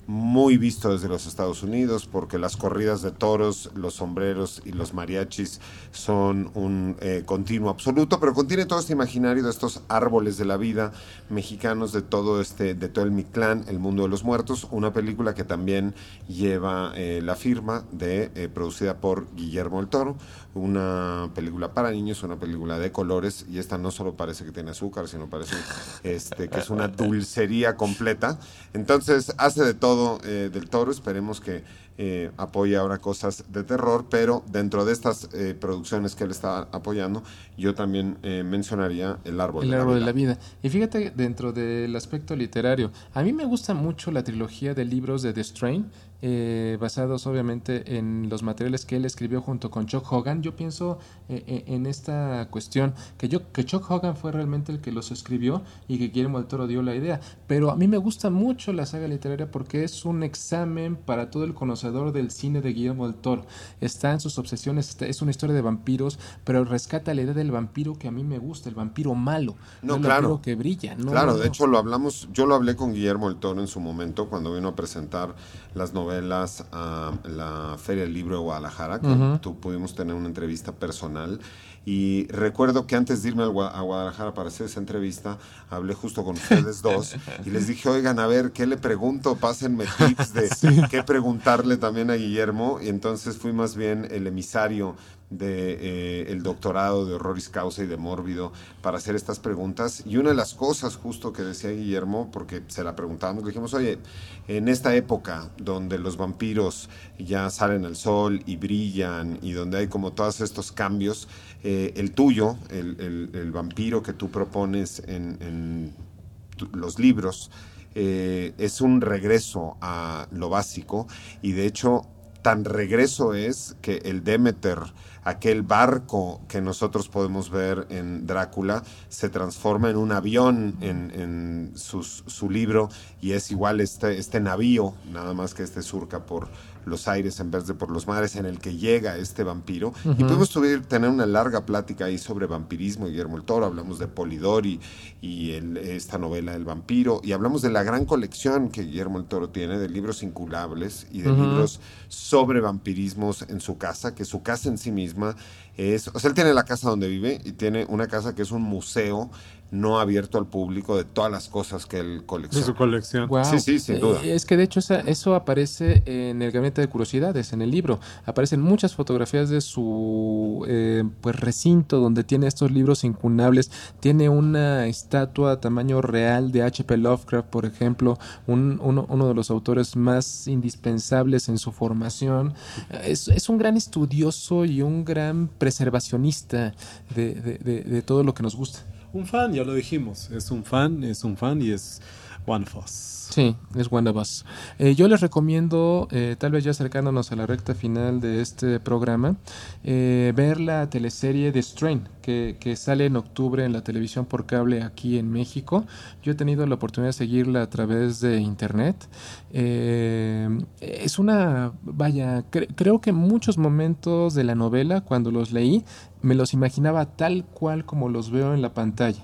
muy visto desde los Estados Unidos, porque las corridas de toros, los sombreros y los mariachis son un eh, continuo absoluto, pero contiene todo este imaginario de estos árboles de la vida mexicanos, de todo este, de todo el Mictlán, el mundo de los muertos, una película que también lleva eh, la firma de eh, producida por Guillermo el Toro, una película para niños, una película de colores, y esta no solo parece que tiene azúcar, sino parece este, que es una dulcería completa. Entonces hace de todo eh, del Toro, esperemos que eh, apoye ahora cosas de terror, pero dentro de estas eh, producciones que él está apoyando, yo también eh, mencionaría El Árbol, El de, árbol la de vida. la vida. Y fíjate, dentro del aspecto literario, a mí me gusta mucho la trilogía de libros de The Strain, eh, basados obviamente en los materiales que él escribió junto con Chuck Hogan. Yo pienso eh, en esta cuestión, que, yo, que Chuck Hogan fue realmente el que los escribió y que Guillermo del Toro dio la idea. Pero a mí me gusta mucho la saga literaria porque es un examen para todo el conocedor del cine de Guillermo del Toro. Está en sus obsesiones, es una historia de vampiros, pero rescata la idea del vampiro que a mí me gusta, el vampiro malo, No, el claro. vampiro que brilla. No, claro, no, de hecho lo hablamos, yo lo hablé con Guillermo el Toro en su momento cuando vino a presentar las novelas a la Feria del Libro de Guadalajara, que tu- pudimos tener una entrevista personal. Y recuerdo que antes de irme a Guadalajara para hacer esa entrevista, hablé justo con ustedes dos y les dije, oigan, a ver, ¿qué le pregunto? Pásenme tips de qué preguntarle también a Guillermo. Y entonces fui más bien el emisario de eh, el doctorado de horroris causa y de mórbido para hacer estas preguntas y una de las cosas justo que decía Guillermo porque se la preguntábamos le dijimos oye en esta época donde los vampiros ya salen al sol y brillan y donde hay como todos estos cambios eh, el tuyo el, el- vampiro que tú propones en, en tu- los libros eh, es un regreso a lo básico. Y de hecho tan regreso es que el Demeter aquel barco que nosotros podemos ver en Drácula se transforma en un avión en, en sus- su libro y es igual este, este navío, nada más que este surca por los aires en vez de por los mares en el que llega este vampiro. Y pudimos tuvi- tener una larga plática ahí sobre vampirismo, Guillermo el Toro, hablamos de Polidori y el- esta novela El vampiro, y hablamos de la gran colección que Guillermo el Toro tiene de libros inculables y de libros sobre vampirismos en su casa, que su casa en sí misma es, él tiene la casa donde vive y tiene una casa que es un museo no abierto al público de todas las cosas que él De colecciona. su colección. Sí, sí, sin duda. Eh, Es que de hecho esa- eso aparece en el Gabinete de Curiosidades, en el libro. Aparecen muchas fotografías de su eh, pues recinto donde tiene estos libros incunables. Tiene una estatua a tamaño real de H.P. Lovecraft, por ejemplo, un- uno, uno de los autores más indispensables en su formación. Es, es un gran estudioso y un gran preservacionista de, de- de- de todo lo que nos gusta. Un fan, ya lo dijimos. Es un fan, es un fan y es One of Us. Sí, es One of Us. Yo les recomiendo, eh, tal vez ya acercándonos a la recta final de este programa, eh, ver la teleserie The Strain, que, que sale en octubre en la televisión por cable aquí en México. Yo he tenido la oportunidad de seguirla a través de internet. Eh, es una, vaya, cre- creo que muchos momentos de la novela, cuando los leí, me los imaginaba tal cual como los veo en la pantalla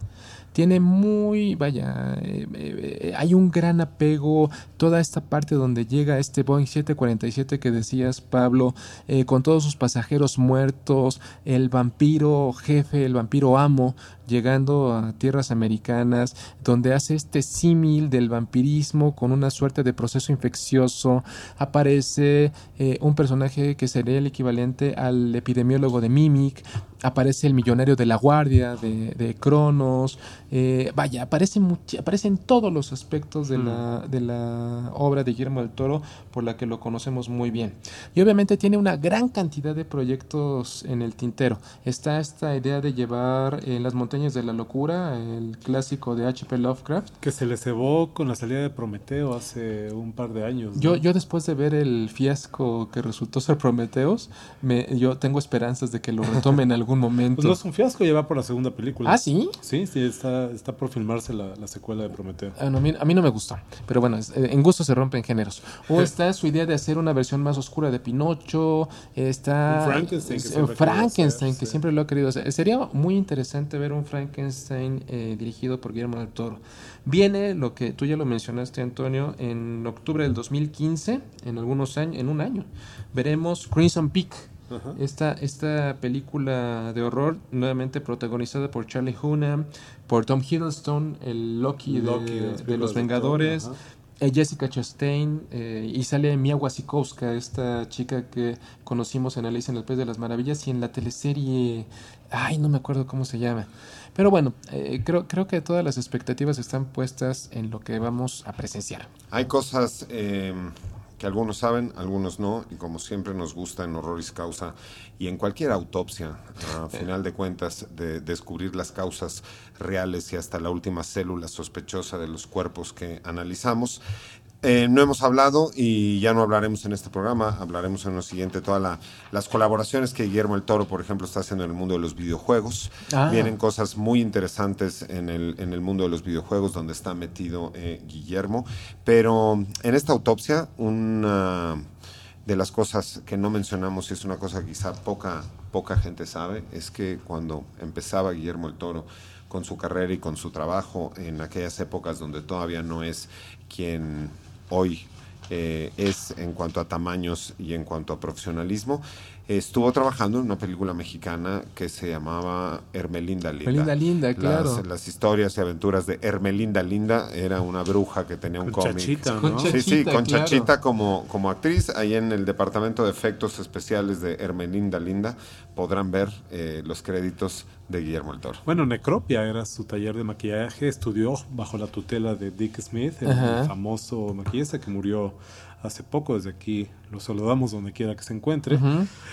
tiene muy, vaya, eh, eh, hay un gran apego, toda esta parte donde llega este Boeing 747 que decías, Pablo, eh, con todos sus pasajeros muertos, el vampiro jefe, el vampiro amo, llegando a tierras americanas, donde hace este símil del vampirismo con una suerte de proceso infeccioso, aparece eh, un personaje que sería el equivalente al epidemiólogo de Mimic, aparece el millonario de la guardia de, de Cronos, eh, vaya, aparece, much- aparece en todos los aspectos de, la, de la obra de Guillermo del Toro por la que lo conocemos muy bien. Y obviamente tiene una gran cantidad de proyectos en el tintero. Está esta idea de llevar en las montañas de la locura, el clásico de H.P. Lovecraft. Que se le cebó con la salida de Prometeo hace un par de años. ¿no? Yo, yo después de ver el fiasco que resultó ser Prometeos, me, yo tengo esperanzas de que lo retome en algún momento. Pues no es un fiasco, ya va por la segunda película. ¿Ah, sí? Sí, sí, está, está por filmarse la, la secuela de Prometeo. Ah, no, a, mí, a mí no me gustó, pero bueno, es- eh, en gusto se rompen géneros. O está su idea de hacer una versión más oscura de Pinocho, está Frankenstein que siempre ha querido Frankenstein, hacer, que sí. siempre lo ha querido hacer. Sería muy interesante ver un Frankenstein eh, dirigido por Guillermo del Toro. Viene lo que tú ya lo mencionaste, Antonio, en octubre del 2015, en algunos años, en un año, veremos Crimson Peak. Ajá. Esta, esta película de horror, nuevamente protagonizada por Charlie Hunnam, por Tom Hiddleston, el Loki, de, Loki de de películas Los de Vengadores, ajá. eh, Jessica Chastain, eh, y sale Mia Wasikowska, esta chica que conocimos en Alice en el País de las Maravillas y en la teleserie, ay, no me acuerdo cómo se llama. Pero bueno, eh, creo, creo que todas las expectativas están puestas en lo que vamos a presenciar. Hay cosas eh, que algunos saben, algunos no, y como siempre nos gusta en Horroris Causa y en cualquier autopsia, a final de cuentas, de descubrir las causas reales y hasta la última célula sospechosa de los cuerpos que analizamos. Eh, no hemos hablado y ya no hablaremos en este programa, hablaremos en lo siguiente todas la- las colaboraciones que Guillermo el Toro, por ejemplo, está haciendo en el mundo de los videojuegos. Ah. Vienen cosas muy interesantes en el, en el mundo de los videojuegos donde está metido eh, Guillermo. Pero en esta autopsia, una de las cosas que no mencionamos y es una cosa que quizá poca, poca gente sabe, es que cuando empezaba Guillermo el Toro con su carrera y con su trabajo en aquellas épocas donde todavía no es quien hoy eh, es en cuanto a tamaños y en cuanto a profesionalismo, estuvo trabajando en una película mexicana que se llamaba Hermelinda Linda. Hermelinda Linda, claro. Las, las historias y aventuras de Hermelinda Linda era una bruja que tenía un Con cómic. Chachita, ¿no? Con Sí, sí, Chachita, con claro. Chachita como, como actriz, ahí en el departamento de efectos especiales de Hermelinda Linda podrán ver eh, los créditos de Guillermo el Toro. Bueno, Necropia era su taller de maquillaje, estudió bajo la tutela de Dick Smith, el Ajá. famoso maquillista que murió hace poco, desde aquí lo saludamos donde quiera que se encuentre.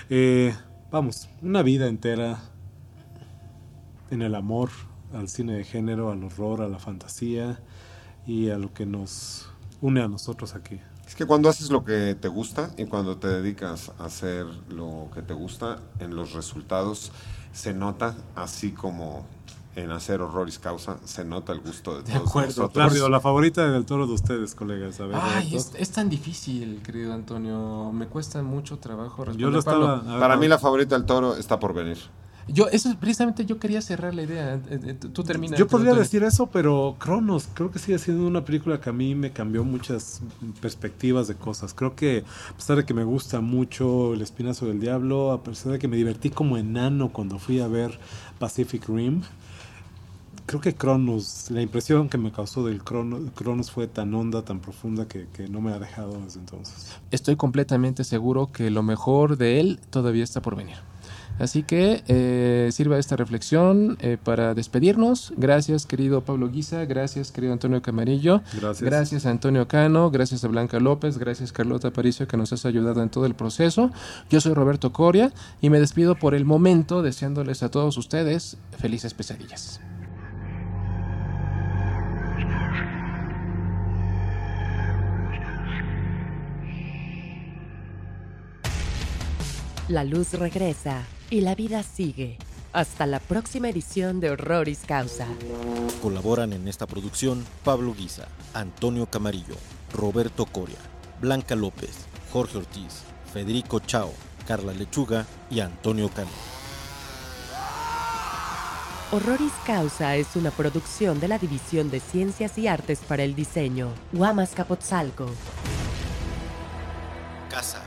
Eh, vamos, una vida entera en el amor al cine de género, al horror, a la fantasía y a lo que nos une a nosotros aquí. Es que cuando haces lo que te gusta y cuando te dedicas a hacer lo que te gusta, en los resultados se nota, así como en hacer horroris causa, se nota el gusto de, De todos acuerdo, nosotros. la favorita del toro de ustedes, colegas. A ver, Ay, es, es tan difícil, querido Antonio. Me cuesta mucho trabajo responder. Yo lo estaba- Pablo, Para mí la favorita del toro está por venir. yo, eso es precisamente yo quería cerrar la idea. Eh, eh, Tú tú termina. Yo podría decir eso, pero Cronos creo que sigue siendo una película que a mí me cambió muchas perspectivas de cosas. Creo que a pesar de que me gusta mucho El Espinazo del Diablo, a pesar de que me divertí como enano cuando fui a ver Pacific Rim, creo que Cronos, la impresión que me causó del Cronos, Cronos fue tan honda, tan profunda que, que no me ha dejado desde entonces. Estoy completamente seguro que lo mejor de él todavía está por venir. Así que eh, sirva esta reflexión eh, para despedirnos. Gracias, querido Pablo Guisa. Gracias, querido Antonio Camarillo. Gracias. Gracias a Antonio Cano. Gracias a Blanca López. Gracias, Carlota Aparicio, que nos has ayudado en todo el proceso. Yo soy Roberto Coria y me despido por el momento, deseándoles a todos ustedes felices pesadillas. La luz regresa y la vida sigue. Hasta la próxima edición de Horroris Causa. Colaboran en esta producción Pablo Guisa, Antonio Camarillo, Roberto Coria, Blanca López, Jorge Ortiz, Federico Chao, Carla Lechuga y Antonio Cano. Horroris Causa es una producción de la División de Ciencias y Artes para el Diseño, Guamas Capotzalco. Casa.